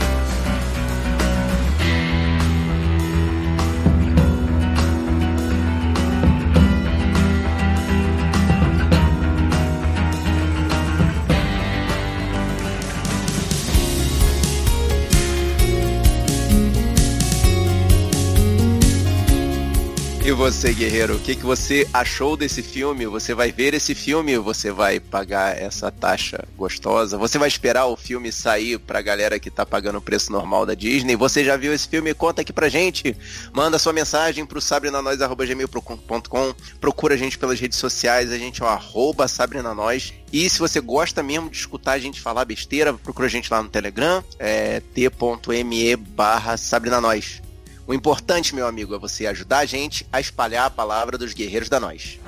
você, guerreiro, o que, que você achou desse filme? Você vai ver esse filme? Você vai pagar essa taxa gostosa? Você vai esperar o filme sair pra galera que tá pagando o preço normal da Disney? Você já viu esse filme? Conta aqui pra gente. Manda sua mensagem pro sabrenanois.gmail.com Procura a gente pelas redes sociais. A gente é o arroba sabrenanois. E se você gosta mesmo de escutar a gente falar besteira, procura a gente lá no Telegram. É t.me barra sabrenanois. O importante, meu amigo, é você ajudar a gente a espalhar a palavra dos guerreiros da nós.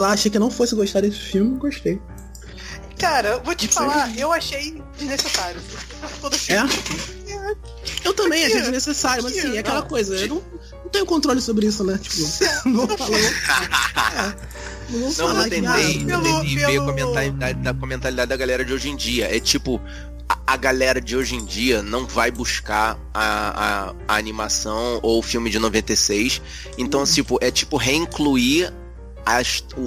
Lá, achei que eu não fosse gostar desse filme, gostei. Cara, eu vou te Não falar, eu achei desnecessário. Todo É? filme. Eu também achei desnecessário, mas assim, é aquela não. coisa, eu não, não tenho controle sobre isso, né? Tipo, não vou falar. É, não vou Não, falar eu que, tentei, ah, eu pelo- tentei ver a pelo- comentalidade da, com a mentalidade da galera de hoje em dia. É tipo, a, a galera de hoje em dia não vai buscar a, a, a animação ou o filme de 96. Então, tipo, é tipo reincluir a,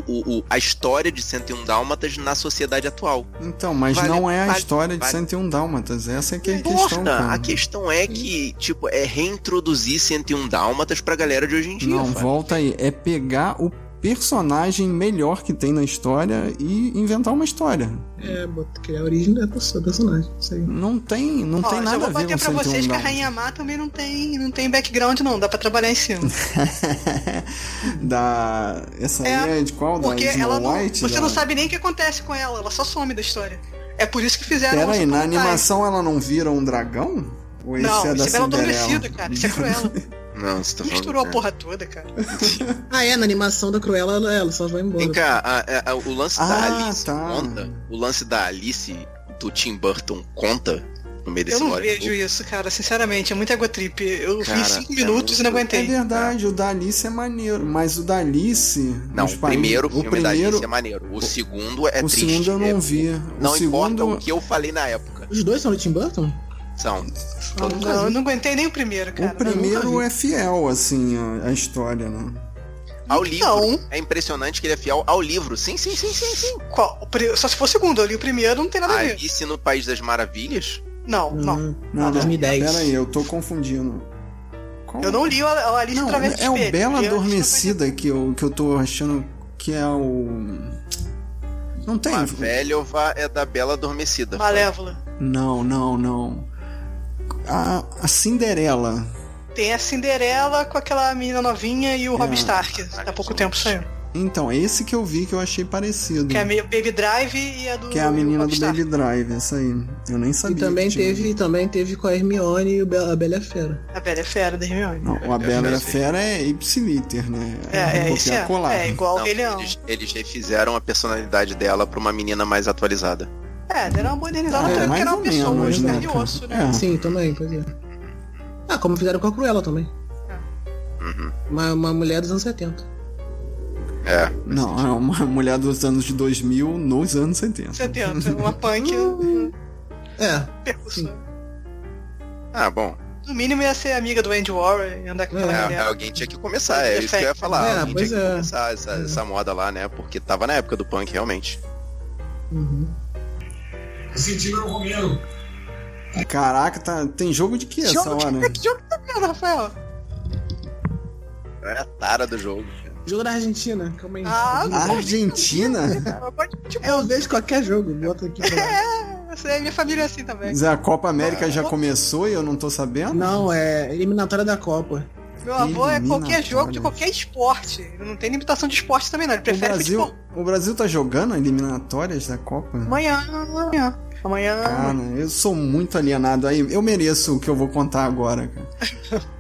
o- o- a história de 101 Dálmatas na sociedade atual. Então, mas Vale- não é a vale- história de vale. 101 Dálmatas. Essa é que é a questão, cara. A questão é que, tipo, é reintroduzir 101 Dálmatas pra galera de hoje em dia. Não, Fábio. volta aí. É pegar o personagem melhor que tem na história e inventar uma história. É, bota- criar a origem da pessoa, personagem. Isso aí. Não tem, não Ó, tem nada vou a ver bater com pra 101 vocês que a. Rainha Má também não tem, não tem background não, dá pra trabalhar em cima. da. Essa É, aí é de qual? Da Porque Snow ela não, White? você da... não sabe nem o que acontece com ela, ela só some da história. É por isso que fizeram Pera aí, na animação ela não vira um dragão? Ou esse Não, é da isso é Bela Cinderela? Adormecida, cara. Isso é Cruella. Não, você tá falando. Misturou a porra toda, cara. Ah, é, na animação da Cruella, ela, ela só vai embora. Vem cá, a- a- o lance da Ah, Alice tá. conta? O lance da Alice do Tim Burton conta no meio desse Eu não vejo todo? isso, cara. Sinceramente, é muito egotrip. Eu Cara, vi cinco é minutos e não muito- É aguentei. verdade, o da Alice é maneiro, mas o da Alice. Não, o países- primeiro o filme primeiro, da Alice é maneiro. O segundo é O triste. segundo eu é- não vi. O Não importa segundo. o que eu falei na época. Os dois são do Tim Burton? São. Eu nunca Não, eu não aguentei nem o primeiro, cara. O primeiro nunca vi. é fiel, assim, a, a história, né? Ao livro. Não. É impressionante que ele é fiel ao livro. Sim, sim, sim, sim, sim. Qual? Só se for o segundo, eu li o primeiro, não tem nada a ver. Alice no País das Maravilhas? Não, não. Não, não, 2010. Pera aí, eu tô confundindo. Qual- Eu não li o a Alice Não, através do é o espelho. Bela Adormecida que eu, que eu tô achando que é o. Não tem. A Velhova é da Bela Adormecida. Malévola. Não, não, não. A, a Cinderela. Tem a Cinderela com aquela menina novinha e o É. Rob Stark. Há pouco tempo saiu. Então, esse que eu vi que eu achei parecido. Que é a Baby Drive e a do Que é a menina do. Baby Drive, essa aí. Eu nem E sabia. também que tinha. teve, também teve com a Hermione e o Be- a Bela e a Fera. A Bela é Fera da Hermione. Não, a Bela e a sei. Fera é ipsiliter, né? É, é, é. colar. É igual o Rei Leão. eles, eles refizeram a personalidade dela pra uma menina mais atualizada. É, deram uma modernizada É, porque mais era uma ou pessoa menos, de né, carne e cara? osso, né? É. Sim, também, pois é. Ah, como fizeram com a Cruella também. Uhum. Uma, uma mulher dos anos 70. É. Não, é uma mulher dos anos de 2000 nos anos 70. 70, uma punk É. percussão. Ah, bom. No mínimo ia ser amiga do Andy Warren e andar com aquela É, mulher. alguém tinha que começar, é isso que eu ia falar. É, alguém tinha que é. começar essa, essa moda lá, né? Porque tava na época do punk, realmente. Uhum. Sentindo o Romero. Caraca, tá, tem jogo de que essa Jogo de- hora? Que jogo que tá vendo, Rafael? É a tara do jogo. Jogo da Argentina, calma aí. Ah, Argentina? Eu vejo qualquer jogo, bota aqui pra essa é minha família é assim também. Zé, a Copa América já começou e eu não tô sabendo? Não, é eliminatória da Copa. Meu avô é qualquer jogo de qualquer esporte. Ele não tem limitação de esporte também, não. Ele O prefere Brasil, futebol. o Brasil tá jogando eliminatórias da Copa? Amanhã, amanhã. Amanhã. Cara, eu sou muito alienado aí. Eu mereço o que eu vou contar agora, cara.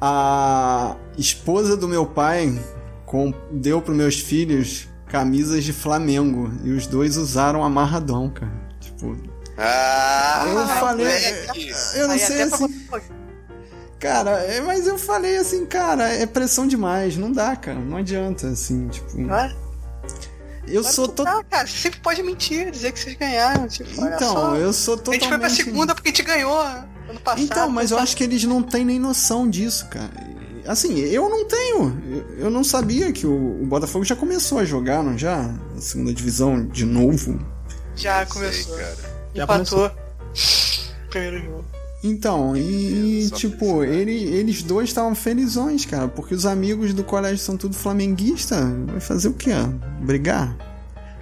A esposa do meu pai deu pros meus filhos camisas de Flamengo e os dois usaram amarradão, cara. Tipo, Ah, eu falei, moleque. eu não Aí sei assim, cara, é, mas eu falei assim, cara, é pressão demais, não dá, cara, não adianta, assim, tipo, Ah, eu claro sou que to... não, cara, você sempre pode mentir, dizer que vocês ganharam. Tipo, olha Então, só. eu sou A totalmente gente foi pra segunda porque a gente ganhou ano passado. Então, mas eu acho que eles não têm nem noção disso, cara. Assim, eu não tenho. Eu, não sabia que o, o Botafogo já começou a jogar, não já? A segunda divisão de novo. Já Sei, começou. cara. Já Empatou. Primeiro jogo. Então, e, e, tipo, ele, eles dois estavam felizões, cara, porque os amigos do colégio são tudo flamenguista. Vai fazer o quê? Brigar?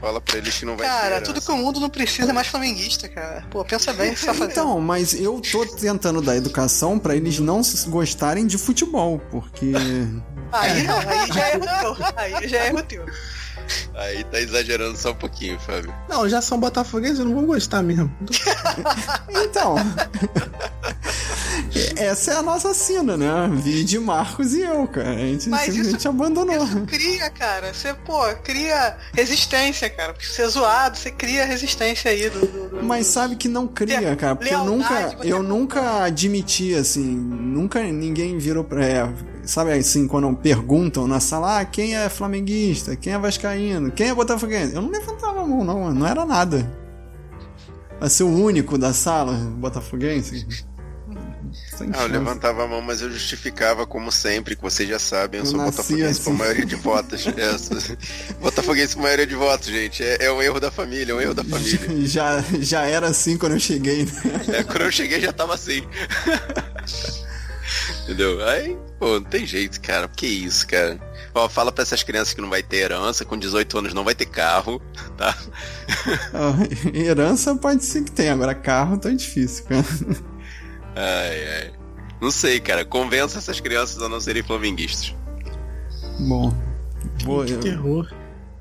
Fala pra eles que não vai Cara, ter tudo que o mundo não precisa é mais flamenguista, cara. Pô, pensa bem o que você tá fazendo. Então, mas eu tô tentando dar educação pra eles não gostarem de futebol, porque. Aí não, aí já é erro teu. Aí já é erro teu. Aí tá exagerando só um pouquinho, Fábio. Não, já são botafoguenses, eu não vou gostar mesmo. Então. Essa é a nossa sina, né? Vide Marcos e eu, cara. A gente Mas simplesmente isso- abandonou. Isso cria, cara. Você, pô, cria resistência, cara. Porque você é zoado, você cria resistência aí do. do- do- Mas sabe que não cria, cara, porque eu Lealdade, nunca, você eu não- nunca admiti assim, nunca ninguém virou pra, é, sabe assim, quando perguntam na sala, ah, quem é flamenguista, quem é vascaíno, quem é botafoguense, eu não levantava a mão não, não era nada. Vai ser o único da sala botafoguense. Ah, eu levantava a mão, mas eu justificava, como sempre, que vocês já sabem, eu, Eu sou botafoguense assim. por maioria de votos. É, sou... botafoguense por maioria de votos, gente. É, é um erro da família, é um erro da família. Já, já era assim quando eu cheguei, né? É, quando eu cheguei já tava assim. Entendeu? Aí, pô, não tem jeito, cara. Que isso, cara. Ó, fala pra essas crianças que não vai ter herança, com 18 anos não vai ter carro, tá? Ah, Herança pode ser que tenha, agora carro tá difícil, cara. Ai, ai. Não sei, cara. Convença essas crianças a não serem flamenguistas. Bom, que eu, terror.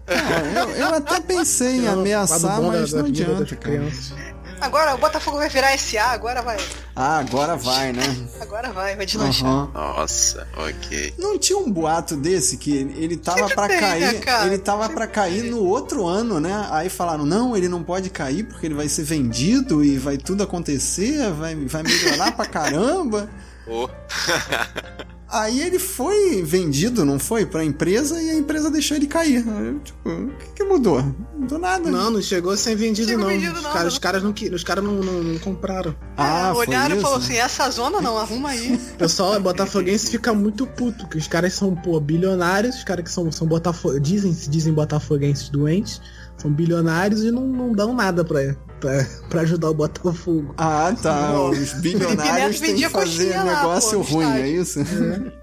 Ah, eu, eu até pensei em ameaçar, mas não vida adianta, cara. crianças. Agora o Botafogo vai virar SA, agora vai. Ah, agora vai, né? Agora vai, vai deslanchar. Aham. Nossa, ok. Não tinha um boato desse que ele, tava pra tem, cair, né, ele tava para cair no outro ano, né? Aí falaram: "Não, ele não pode cair porque ele vai ser vendido e vai tudo acontecer, vai vai melhorar pra caramba". Ô, Aí ele foi vendido, não foi, pra empresa e a empresa deixou ele cair. Eu, tipo, o que, que mudou? Não mudou nada. Não, não chegou sem vendido, Chegou não. vendido, os, não, caras, não. os caras não, os caras não, não, não compraram. Ah, É, foi olharam e isso? falaram assim, essa zona não, arruma aí. O pessoal botafoguense fica muito puto, que os caras são, pô, bilionários, os caras que são, são botafo dizem, se dizem botafoguenses doentes, são bilionários e não, não dão nada pra, pra, pra ajudar o Botafogo. Ah, tá. Não. Os bilionários têm que fazer coxinha lá, negócio pô, ruim, é isso? É.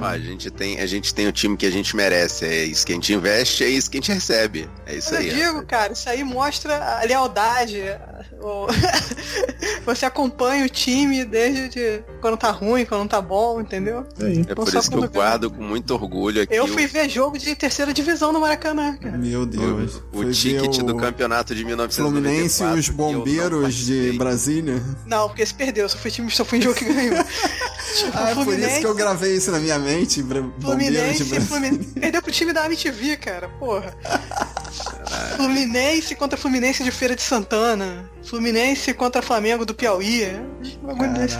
ó, a gente tem, a gente tem o time que a gente merece. É isso que a gente investe, é isso que a gente recebe. É isso Mas aí. eu digo, cara, isso aí mostra a lealdade. o- Você acompanha o time desde de quando tá ruim, quando tá bom, entendeu? Aí. É por Só isso que eu guardo com muito orgulho aqui Eu o- fui ver jogo de terceira divisão no Maracanã, cara. Meu Deus. o, o ticket ver do o campeonato de 1994. Fluminense e os bombeiros de. Brasília. Não, porque esse perdeu, só foi time, só foi em jogo que ganhou. Tipo, Ah, é por isso que eu gravei isso na minha mente. Fluminense. Fluminense. Perdeu pro time da MTV, cara, porra. Fluminense contra Fluminense de Feira de Santana. Fluminense contra Flamengo do Piauí. É um bagulho desse.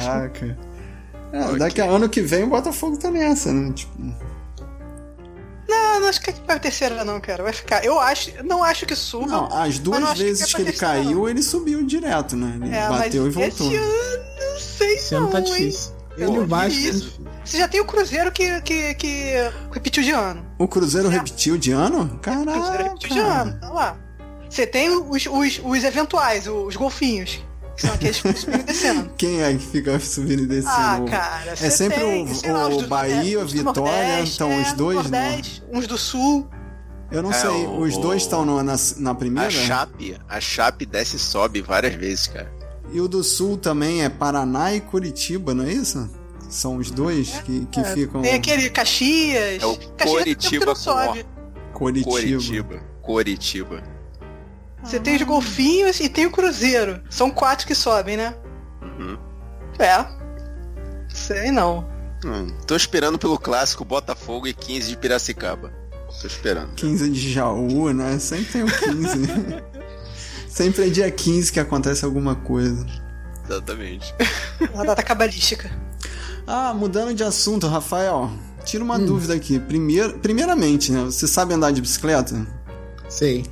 não acho que vai pra terceira, não, cara. Vai ficar. Eu acho. Não acho que suba. Não, as duas não vezes que que, ele terceira, caiu, ele subiu direto, né? Ele É, bateu e voltou. esse ano, não sei Esse ano não, tá hein? difícil. Ele o Vasco. isso? Você já tem o Cruzeiro que, que, que repetiu de ano. O Cruzeiro É. repetiu de ano? O Cruzeiro repetiu de ano, Caraca! tá lá. Você tem os, os, os eventuais, os golfinhos. Que são aqueles que subindo e descendo. Quem é que fica subindo e descendo? Ah, cara, É sempre tem, o- lá, o Bahia, Nordeste, do Vitória, Nordeste, então é, os dois, do Nordeste, uns do Sul. Eu não É, sei, o- os dois estão no- na, na primeira? A Chape, a Chape desce e sobe várias vezes, cara. E o do Sul também é Paraná e Curitiba, não é isso? São os dois que, que É, ficam. Tem aquele Caxias. É o Caxias Coritiba não com sobe. Curitiba. Coritiba. Coritiba. Você tem os golfinhos e tem o Cruzeiro. São quatro que sobem, né? Uhum. É. Sei não. Hum, tô esperando pelo clássico Botafogo e 15 de Piracicaba. Tô esperando. 15 de Jaú, né? Sempre tem o 15. Sempre é dia 15 que acontece alguma coisa. Exatamente. Uma data cabalística. Ah, mudando de assunto, Rafael, tira uma Hum. dúvida aqui. Primeiro, primeiramente, né? Você sabe andar de bicicleta? Sei.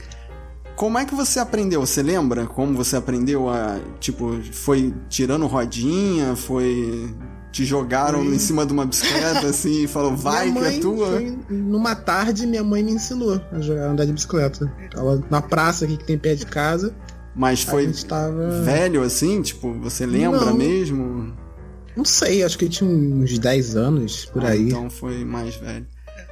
Como é que você aprendeu? Você lembra como você aprendeu a. Tipo, foi tirando rodinha? Foi. Te jogaram em cima de uma bicicleta assim e falou, vai minha que é tua? Foi, numa tarde, minha mãe me ensinou a jogar, andar de bicicleta. Tava na praça aqui que tem perto de casa. Mas foi tava. velho assim? Tipo, você lembra Não. mesmo? Não sei, acho que eu tinha uns 10 anos por Ah, aí. Então foi mais velho.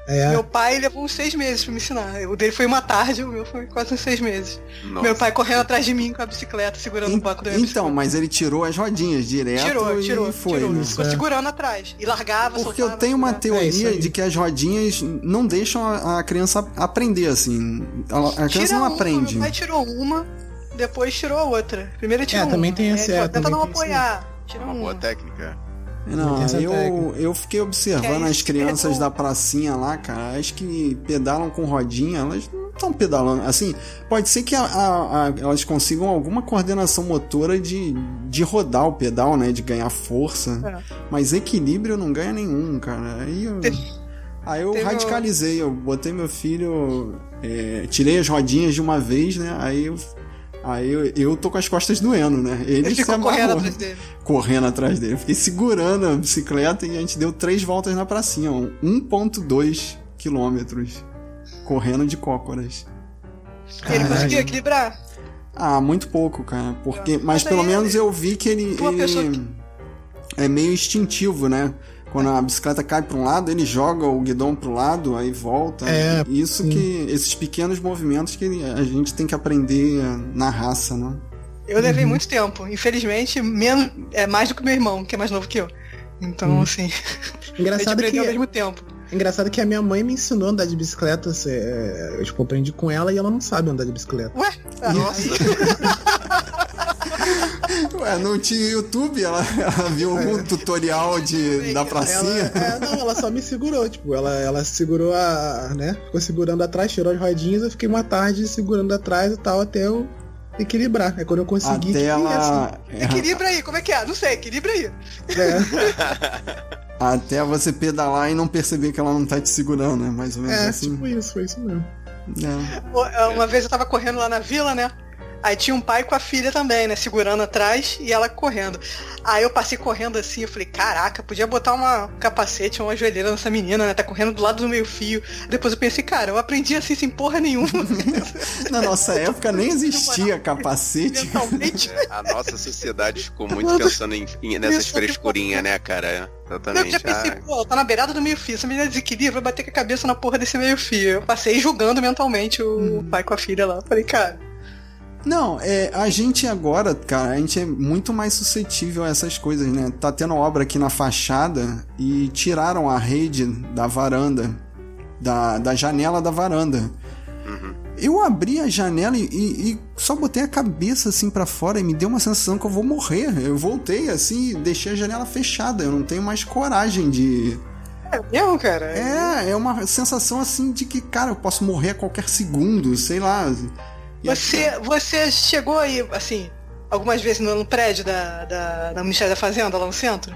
É. Meu pai levou uns seis meses pra me ensinar. O dele foi uma tarde, o meu foi quase uns seis meses. Nossa. Meu pai correndo atrás de mim com a bicicleta, segurando o banco da minha Então, mas ele tirou as rodinhas direto Tirou, e tirou, foi, tirou. né? Ficou É. segurando atrás. E largava, Porque eu soltava, tenho uma. É teoria aí. de que as rodinhas não deixam a, a criança aprender, assim. Ela- a criança Tira não uma, aprende. Meu pai tirou uma, depois tirou a outra. Primeiro ele tirou É, também uma. tem aí esse- é, Tenta também não tem apoiar. Tira Uma boa uma. técnica. Não, Tem essa eu, técnica. eu fiquei observando é as crianças é da pracinha lá, cara. As que pedalam com rodinha, elas não estão pedalando. Assim, pode ser que a- a- a- elas consigam alguma coordenação motora de, de rodar o pedal, né? De ganhar força. É. Mas equilíbrio não ganha nenhum, cara. Aí eu. Aí eu radicalizei, eu botei meu filho, é, tirei as rodinhas de uma vez, né? Aí eu, aí eu, eu tô com as costas doendo, né? Ele, Ele ficou correndo atrás dele. correndo atrás dele. Eu fiquei segurando a bicicleta e a gente deu três voltas na pracinha, ó, 1.2 quilômetros, correndo de cócoras. Ele conseguiu equilibrar? Ah, muito pouco, cara. Porque, mas Mas pelo menos eu vi que ele, ele que- é meio instintivo, né? Quando a bicicleta cai para um lado, ele joga o guidão pro lado, aí volta. É, Isso sim. que esses pequenos movimentos que a gente tem que aprender na raça, né? Eu Uhum. levei muito tempo. Infelizmente, menos, é mais do que meu irmão, que é mais novo que eu. Então, Uhum. assim, Engraçado que, ao mesmo tempo. engraçado que a minha mãe me ensinou a andar de bicicleta. é, eu tipo, aprendi com ela e ela não sabe andar de bicicleta. Ué? Ah, Nossa. Ué, não tinha YouTube? Ela, ela viu algum tutorial de, da Ela, pracinha? é, não, ela só me segurou, tipo, ela, ela segurou a. né? Ficou segurando atrás, tirou as rodinhas, eu fiquei uma tarde segurando atrás e tal, até eu equilibrar. É quando eu consegui. Até que, ela. Equilibra aí, como é que é? Não sei, equilibra aí. assim, é, Até você pedalar e não perceber que ela não tá te segurando, né? Mais ou menos é, assim. tipo isso, foi isso mesmo. É. Uma vez eu tava correndo lá na vila, né? Aí tinha um pai com a filha também, né? Segurando atrás e ela correndo. Aí eu passei correndo assim, eu falei, caraca, podia botar uma um capacete, uma joelheira nessa menina, né? Tá correndo do lado do meio fio. Depois eu pensei, cara, eu aprendi assim sem porra nenhuma. Na nossa época nem existia capacete. É, a nossa sociedade ficou muito pensando em, em- nessas frescurinhas, né, cara? Eu Exatamente. já pensei, Ah, pô, ela tá na beirada do meio fio. Essa menina desequilibra, vai bater com a cabeça na porra desse meio fio. Eu passei julgando mentalmente o pai com a filha lá. Falei, cara, Não, é, a gente agora, cara, a gente é muito mais suscetível a essas coisas, né? Tá tendo obra aqui na fachada e tiraram a rede da varanda, da, da janela da varanda. uhum. Eu abri a janela e, e- e só botei a cabeça assim pra fora e me deu uma sensação que eu vou morrer. Eu voltei assim e deixei a janela fechada. Eu não tenho mais coragem de. é mesmo, cara? É, é uma sensação assim de que, cara, eu posso morrer a qualquer segundo, sei lá. Você, você chegou aí, assim, algumas vezes no, prédio da, da, da Ministério da Fazenda, lá no centro?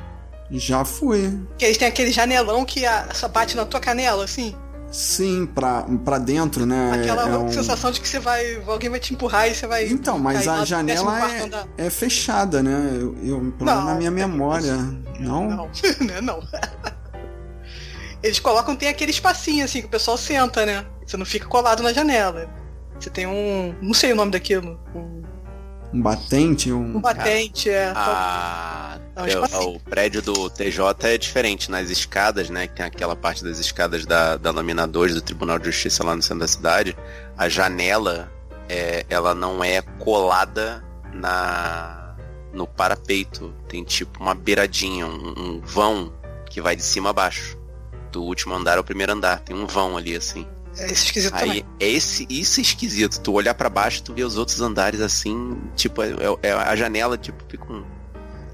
Já fui. Que eles têm aquele janelão que a, só bate na tua canela, assim? Sim, pra, pra dentro, né? Aquela é um... sensação de que você vai. Alguém vai te empurrar e você vai. Então, mas a janela 14º andar. é, é fechada, né? Eu, eu, Não, na minha é memória. Não? Não, né? Não. Eles colocam, tem aquele espacinho assim que o pessoal senta, né? Você não fica colado na janela. Você tem um. Não sei o nome daquilo. Um, Um batente, um. um batente, é. Ah, é, espacinho. o prédio do TJ é diferente nas escadas, né? Que tem aquela parte das escadas da, da lâmina 2 do Tribunal de Justiça lá no centro da cidade. A janela, é, ela não é colada na no parapeito. Tem tipo uma beiradinha, um, um vão que vai de cima a baixo. Do último andar ao primeiro andar. Tem um vão ali, assim. É esse esquisito também. Aí, é esse, isso é esquisito. Tu olhar pra baixo, tu vê os outros andares assim, tipo, é, é- a janela, tipo, fica um-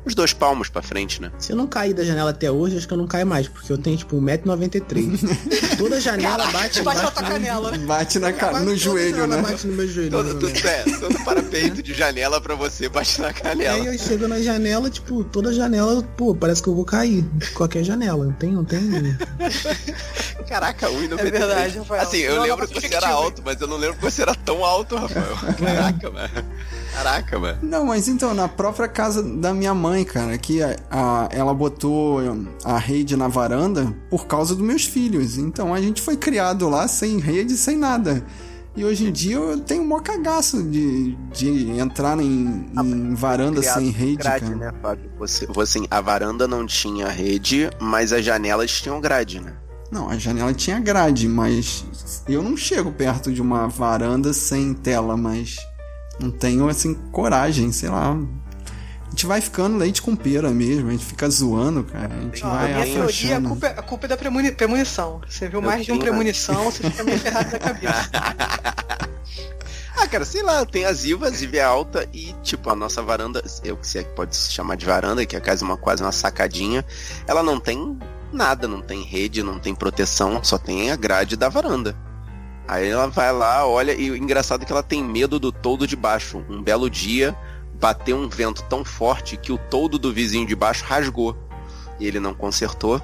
uns dois palmos pra frente, né? Se eu não cair da janela até hoje, acho que eu não caio mais, porque eu tenho tipo 1,93m. Toda janela bate, Bate na bate no- canela. Bate na ca... No joelho, né? Bate no meu joelho. Todo, tudo, é, todo parapeito de janela pra você bate na Aí canela. eu chego na janela, tipo, toda janela, pô, parece que eu vou cair. Qualquer janela, não tem, não tem. Caraca, 1,93. É verdade, Rafael. Assim, eu Não, lembro que você era alto, mas eu não lembro que você era tão alto, Rafael. Caraca, mano. Caraca, mano. Não, mas então, na própria casa da minha mãe, cara, que a, a- ela botou a rede na varanda por causa dos meus filhos. Então a gente foi criado lá sem rede, sem nada. E hoje em dia eu tenho mó cagaço de, de entrar em, em varanda Criado sem rede, grade, cara. né, Fábio? Você, você, assim, a varanda não tinha rede, mas as janelas tinham grade, né? Não, a janela tinha grade, mas eu não chego perto de uma varanda sem tela, mas não tenho assim coragem, sei lá. A gente vai ficando leite com pera mesmo, a gente fica zoando, cara. A gente Ó, a vai minha teoria, a culpa, é- a culpa é da premuni- premonição. Você viu Eu mais de um tenho, né? premonição, você fica meio ferrado da cabeça. Ah, cara, sei lá, tem as Ivas, Iva é alta e, tipo, a nossa varanda, eu que sei que pode se chamar de varanda, que é a é uma, quase uma sacadinha, ela não tem nada, não tem rede, não tem proteção, só tem a grade da varanda. Aí ela vai lá, olha, e o engraçado é que ela tem medo do toldo de baixo. Um belo dia, bateu um vento tão forte que o toldo do vizinho de baixo rasgou. E ele não consertou.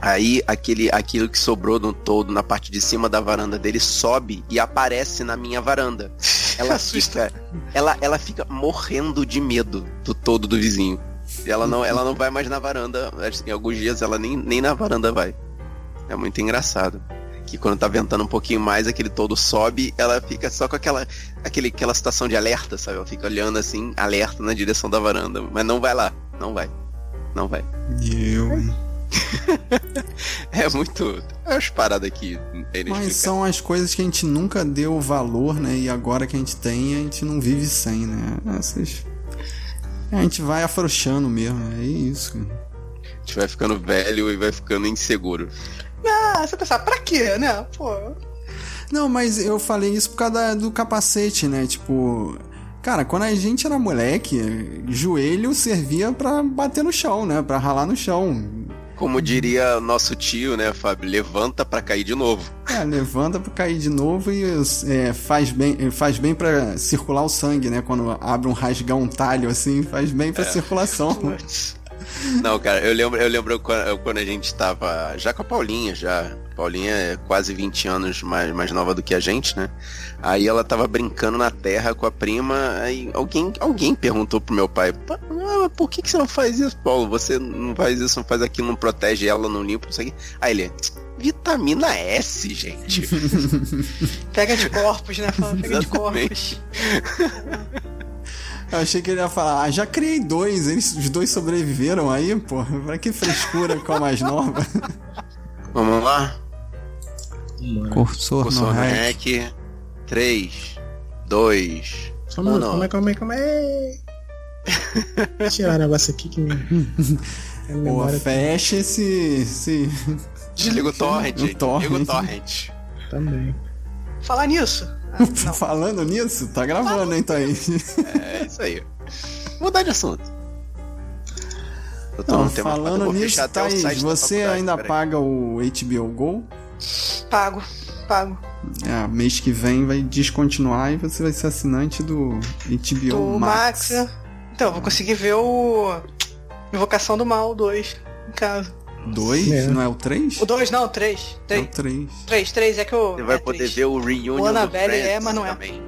Aí aquele, aquilo que sobrou no todo na parte de cima da varanda dele sobe e aparece na minha varanda. Ela Assusta. fica, ela, ela fica morrendo de medo do todo do vizinho. E ela não, ela não vai mais na varanda. Em alguns dias ela nem, nem na varanda vai. É muito engraçado. Que quando tá ventando um pouquinho mais, aquele todo sobe, ela fica só com aquela, aquele, aquela situação de alerta, sabe? Ela fica olhando assim, alerta na direção da varanda. Mas não vai lá. Não vai. Não vai. Eu? É muito. É umas paradas aqui. Mas são as coisas que a gente nunca deu valor, né? E agora que a gente tem, a gente não vive sem, né? Essas. A gente vai afrouxando mesmo, é isso. A gente vai ficando velho e vai ficando inseguro. Ah, você pensar, pra quê, né? Pô, Não, mas eu falei isso por causa do capacete, né? Tipo, cara, quando a gente era moleque, joelho servia pra bater no chão, né? Pra ralar no chão. Como diria nosso tio, né, Fábio? Levanta pra cair de novo. É, levanta pra cair de novo e é, faz bem, faz bem para circular o sangue, né? Quando abre um rasgão, um talho assim, faz bem pra circulação. Não, cara, eu lembro, eu lembro quando, quando a gente tava já com a Paulinha, já. A Paulinha é quase 20 anos mais, mais nova do que a gente, né? Aí ela tava brincando na terra com a prima, aí alguém, alguém perguntou pro meu pai, "Pá, ah, por que, que você não faz isso, Paulo? Você não faz isso, não faz aquilo, não protege ela, não limpa, não sei o quê. Aí ele, vitamina S, gente. pega de corpos, né? Fala, pega de Exatamente. corpos. Eu achei que ele ia falar, ah, já criei dois, eles, os dois sobreviveram aí, pô. Pra que frescura com a mais nova? Vamos lá? Cursor Cursor no REC. 3, 2, Só um calma calma calma. Vou tirar o negócio aqui que me. a Pô, fecha esse. esse... Desliga o torrent, O torrent. Desliga o torrent. também. Falar nisso. Ah, não. Falando nisso, tá gravando, hein, Thaís? É isso aí. Mudar de assunto. Eu tô Não, falando nisso, da você ainda paga o HBO Go? Pago, pago. É, mês que vem vai descontinuar e você vai ser assinante do HBO Do Max. Max. Então, eu vou conseguir ver o. Invocação do Mal 2 em casa. Dois? É. Não é o três? O 2 não, o 3. É o 3, três. 3, 3 é que o. Você vai é poder três. ver o reunion O Annabelle Friends é, mas não é. também.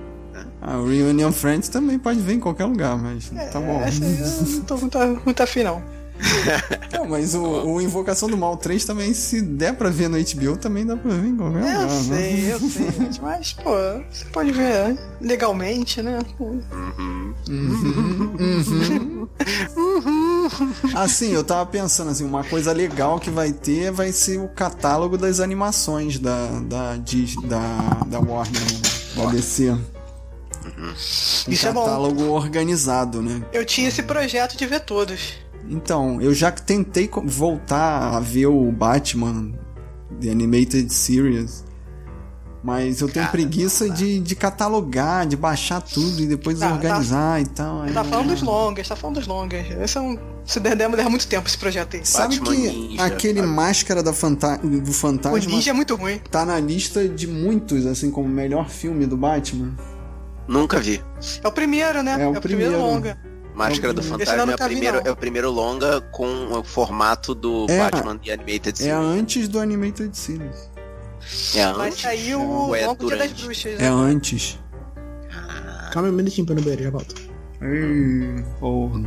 Ah, o Reunion Friends também pode vir em qualquer lugar, mas tá bom. Essa aí eu não tô muito, muito afim, não. Não, mas o, o Invocação do Mal 3 também, se der pra ver no HBO, também dá pra ver em qualquer lugar. Eu né? sei, eu sei, mas, pô, você pode ver legalmente, né? Assim, eu tava pensando assim, uma coisa legal que vai ter vai ser o catálogo das animações da, da, da, da Warner, né? da DC. Um Isso é bom. catálogo organizado, né? Eu tinha esse projeto de ver todos. Então, eu já tentei voltar a ver o Batman The Animated Series. Mas eu tenho Cara, preguiça de, de catalogar, de baixar tudo e depois Tá, tá. organizar e tal. aí- Tá falando dos longas, tá falando dos longas. Esse é um. Se der, der, der muito tempo esse projeto aí. Sabe Batman que Ninja, aquele sabe? Máscara da fanta do O Fantasma Ninja é muito ruim. tá na lista de muitos, assim, como melhor filme do Batman? Nunca vi. É o primeiro, né? É o primeiro primeiro. longa. Máscara do Fantasma é vi, primeiro, não. é o primeiro longa com o formato do É, Batman The Animated É Series. antes do Animated Series. É Vai antes? sair o Ou é longo Dia das? Bruxas. É né? antes. Calma um minutinho pra eu no banheiro, já volto. Ei, porra.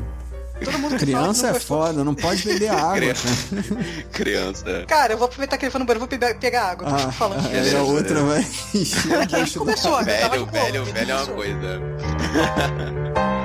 Todo mundo que fala que Criança não é foda, não pode beber água, Criança. cara. Criança. Cara, eu vou aproveitar que ele foi no banheiro, vou pegar, água. Tô Ah, falando. aí a outra vai encher o Começou, Velho, de velho, velho é uma coisa.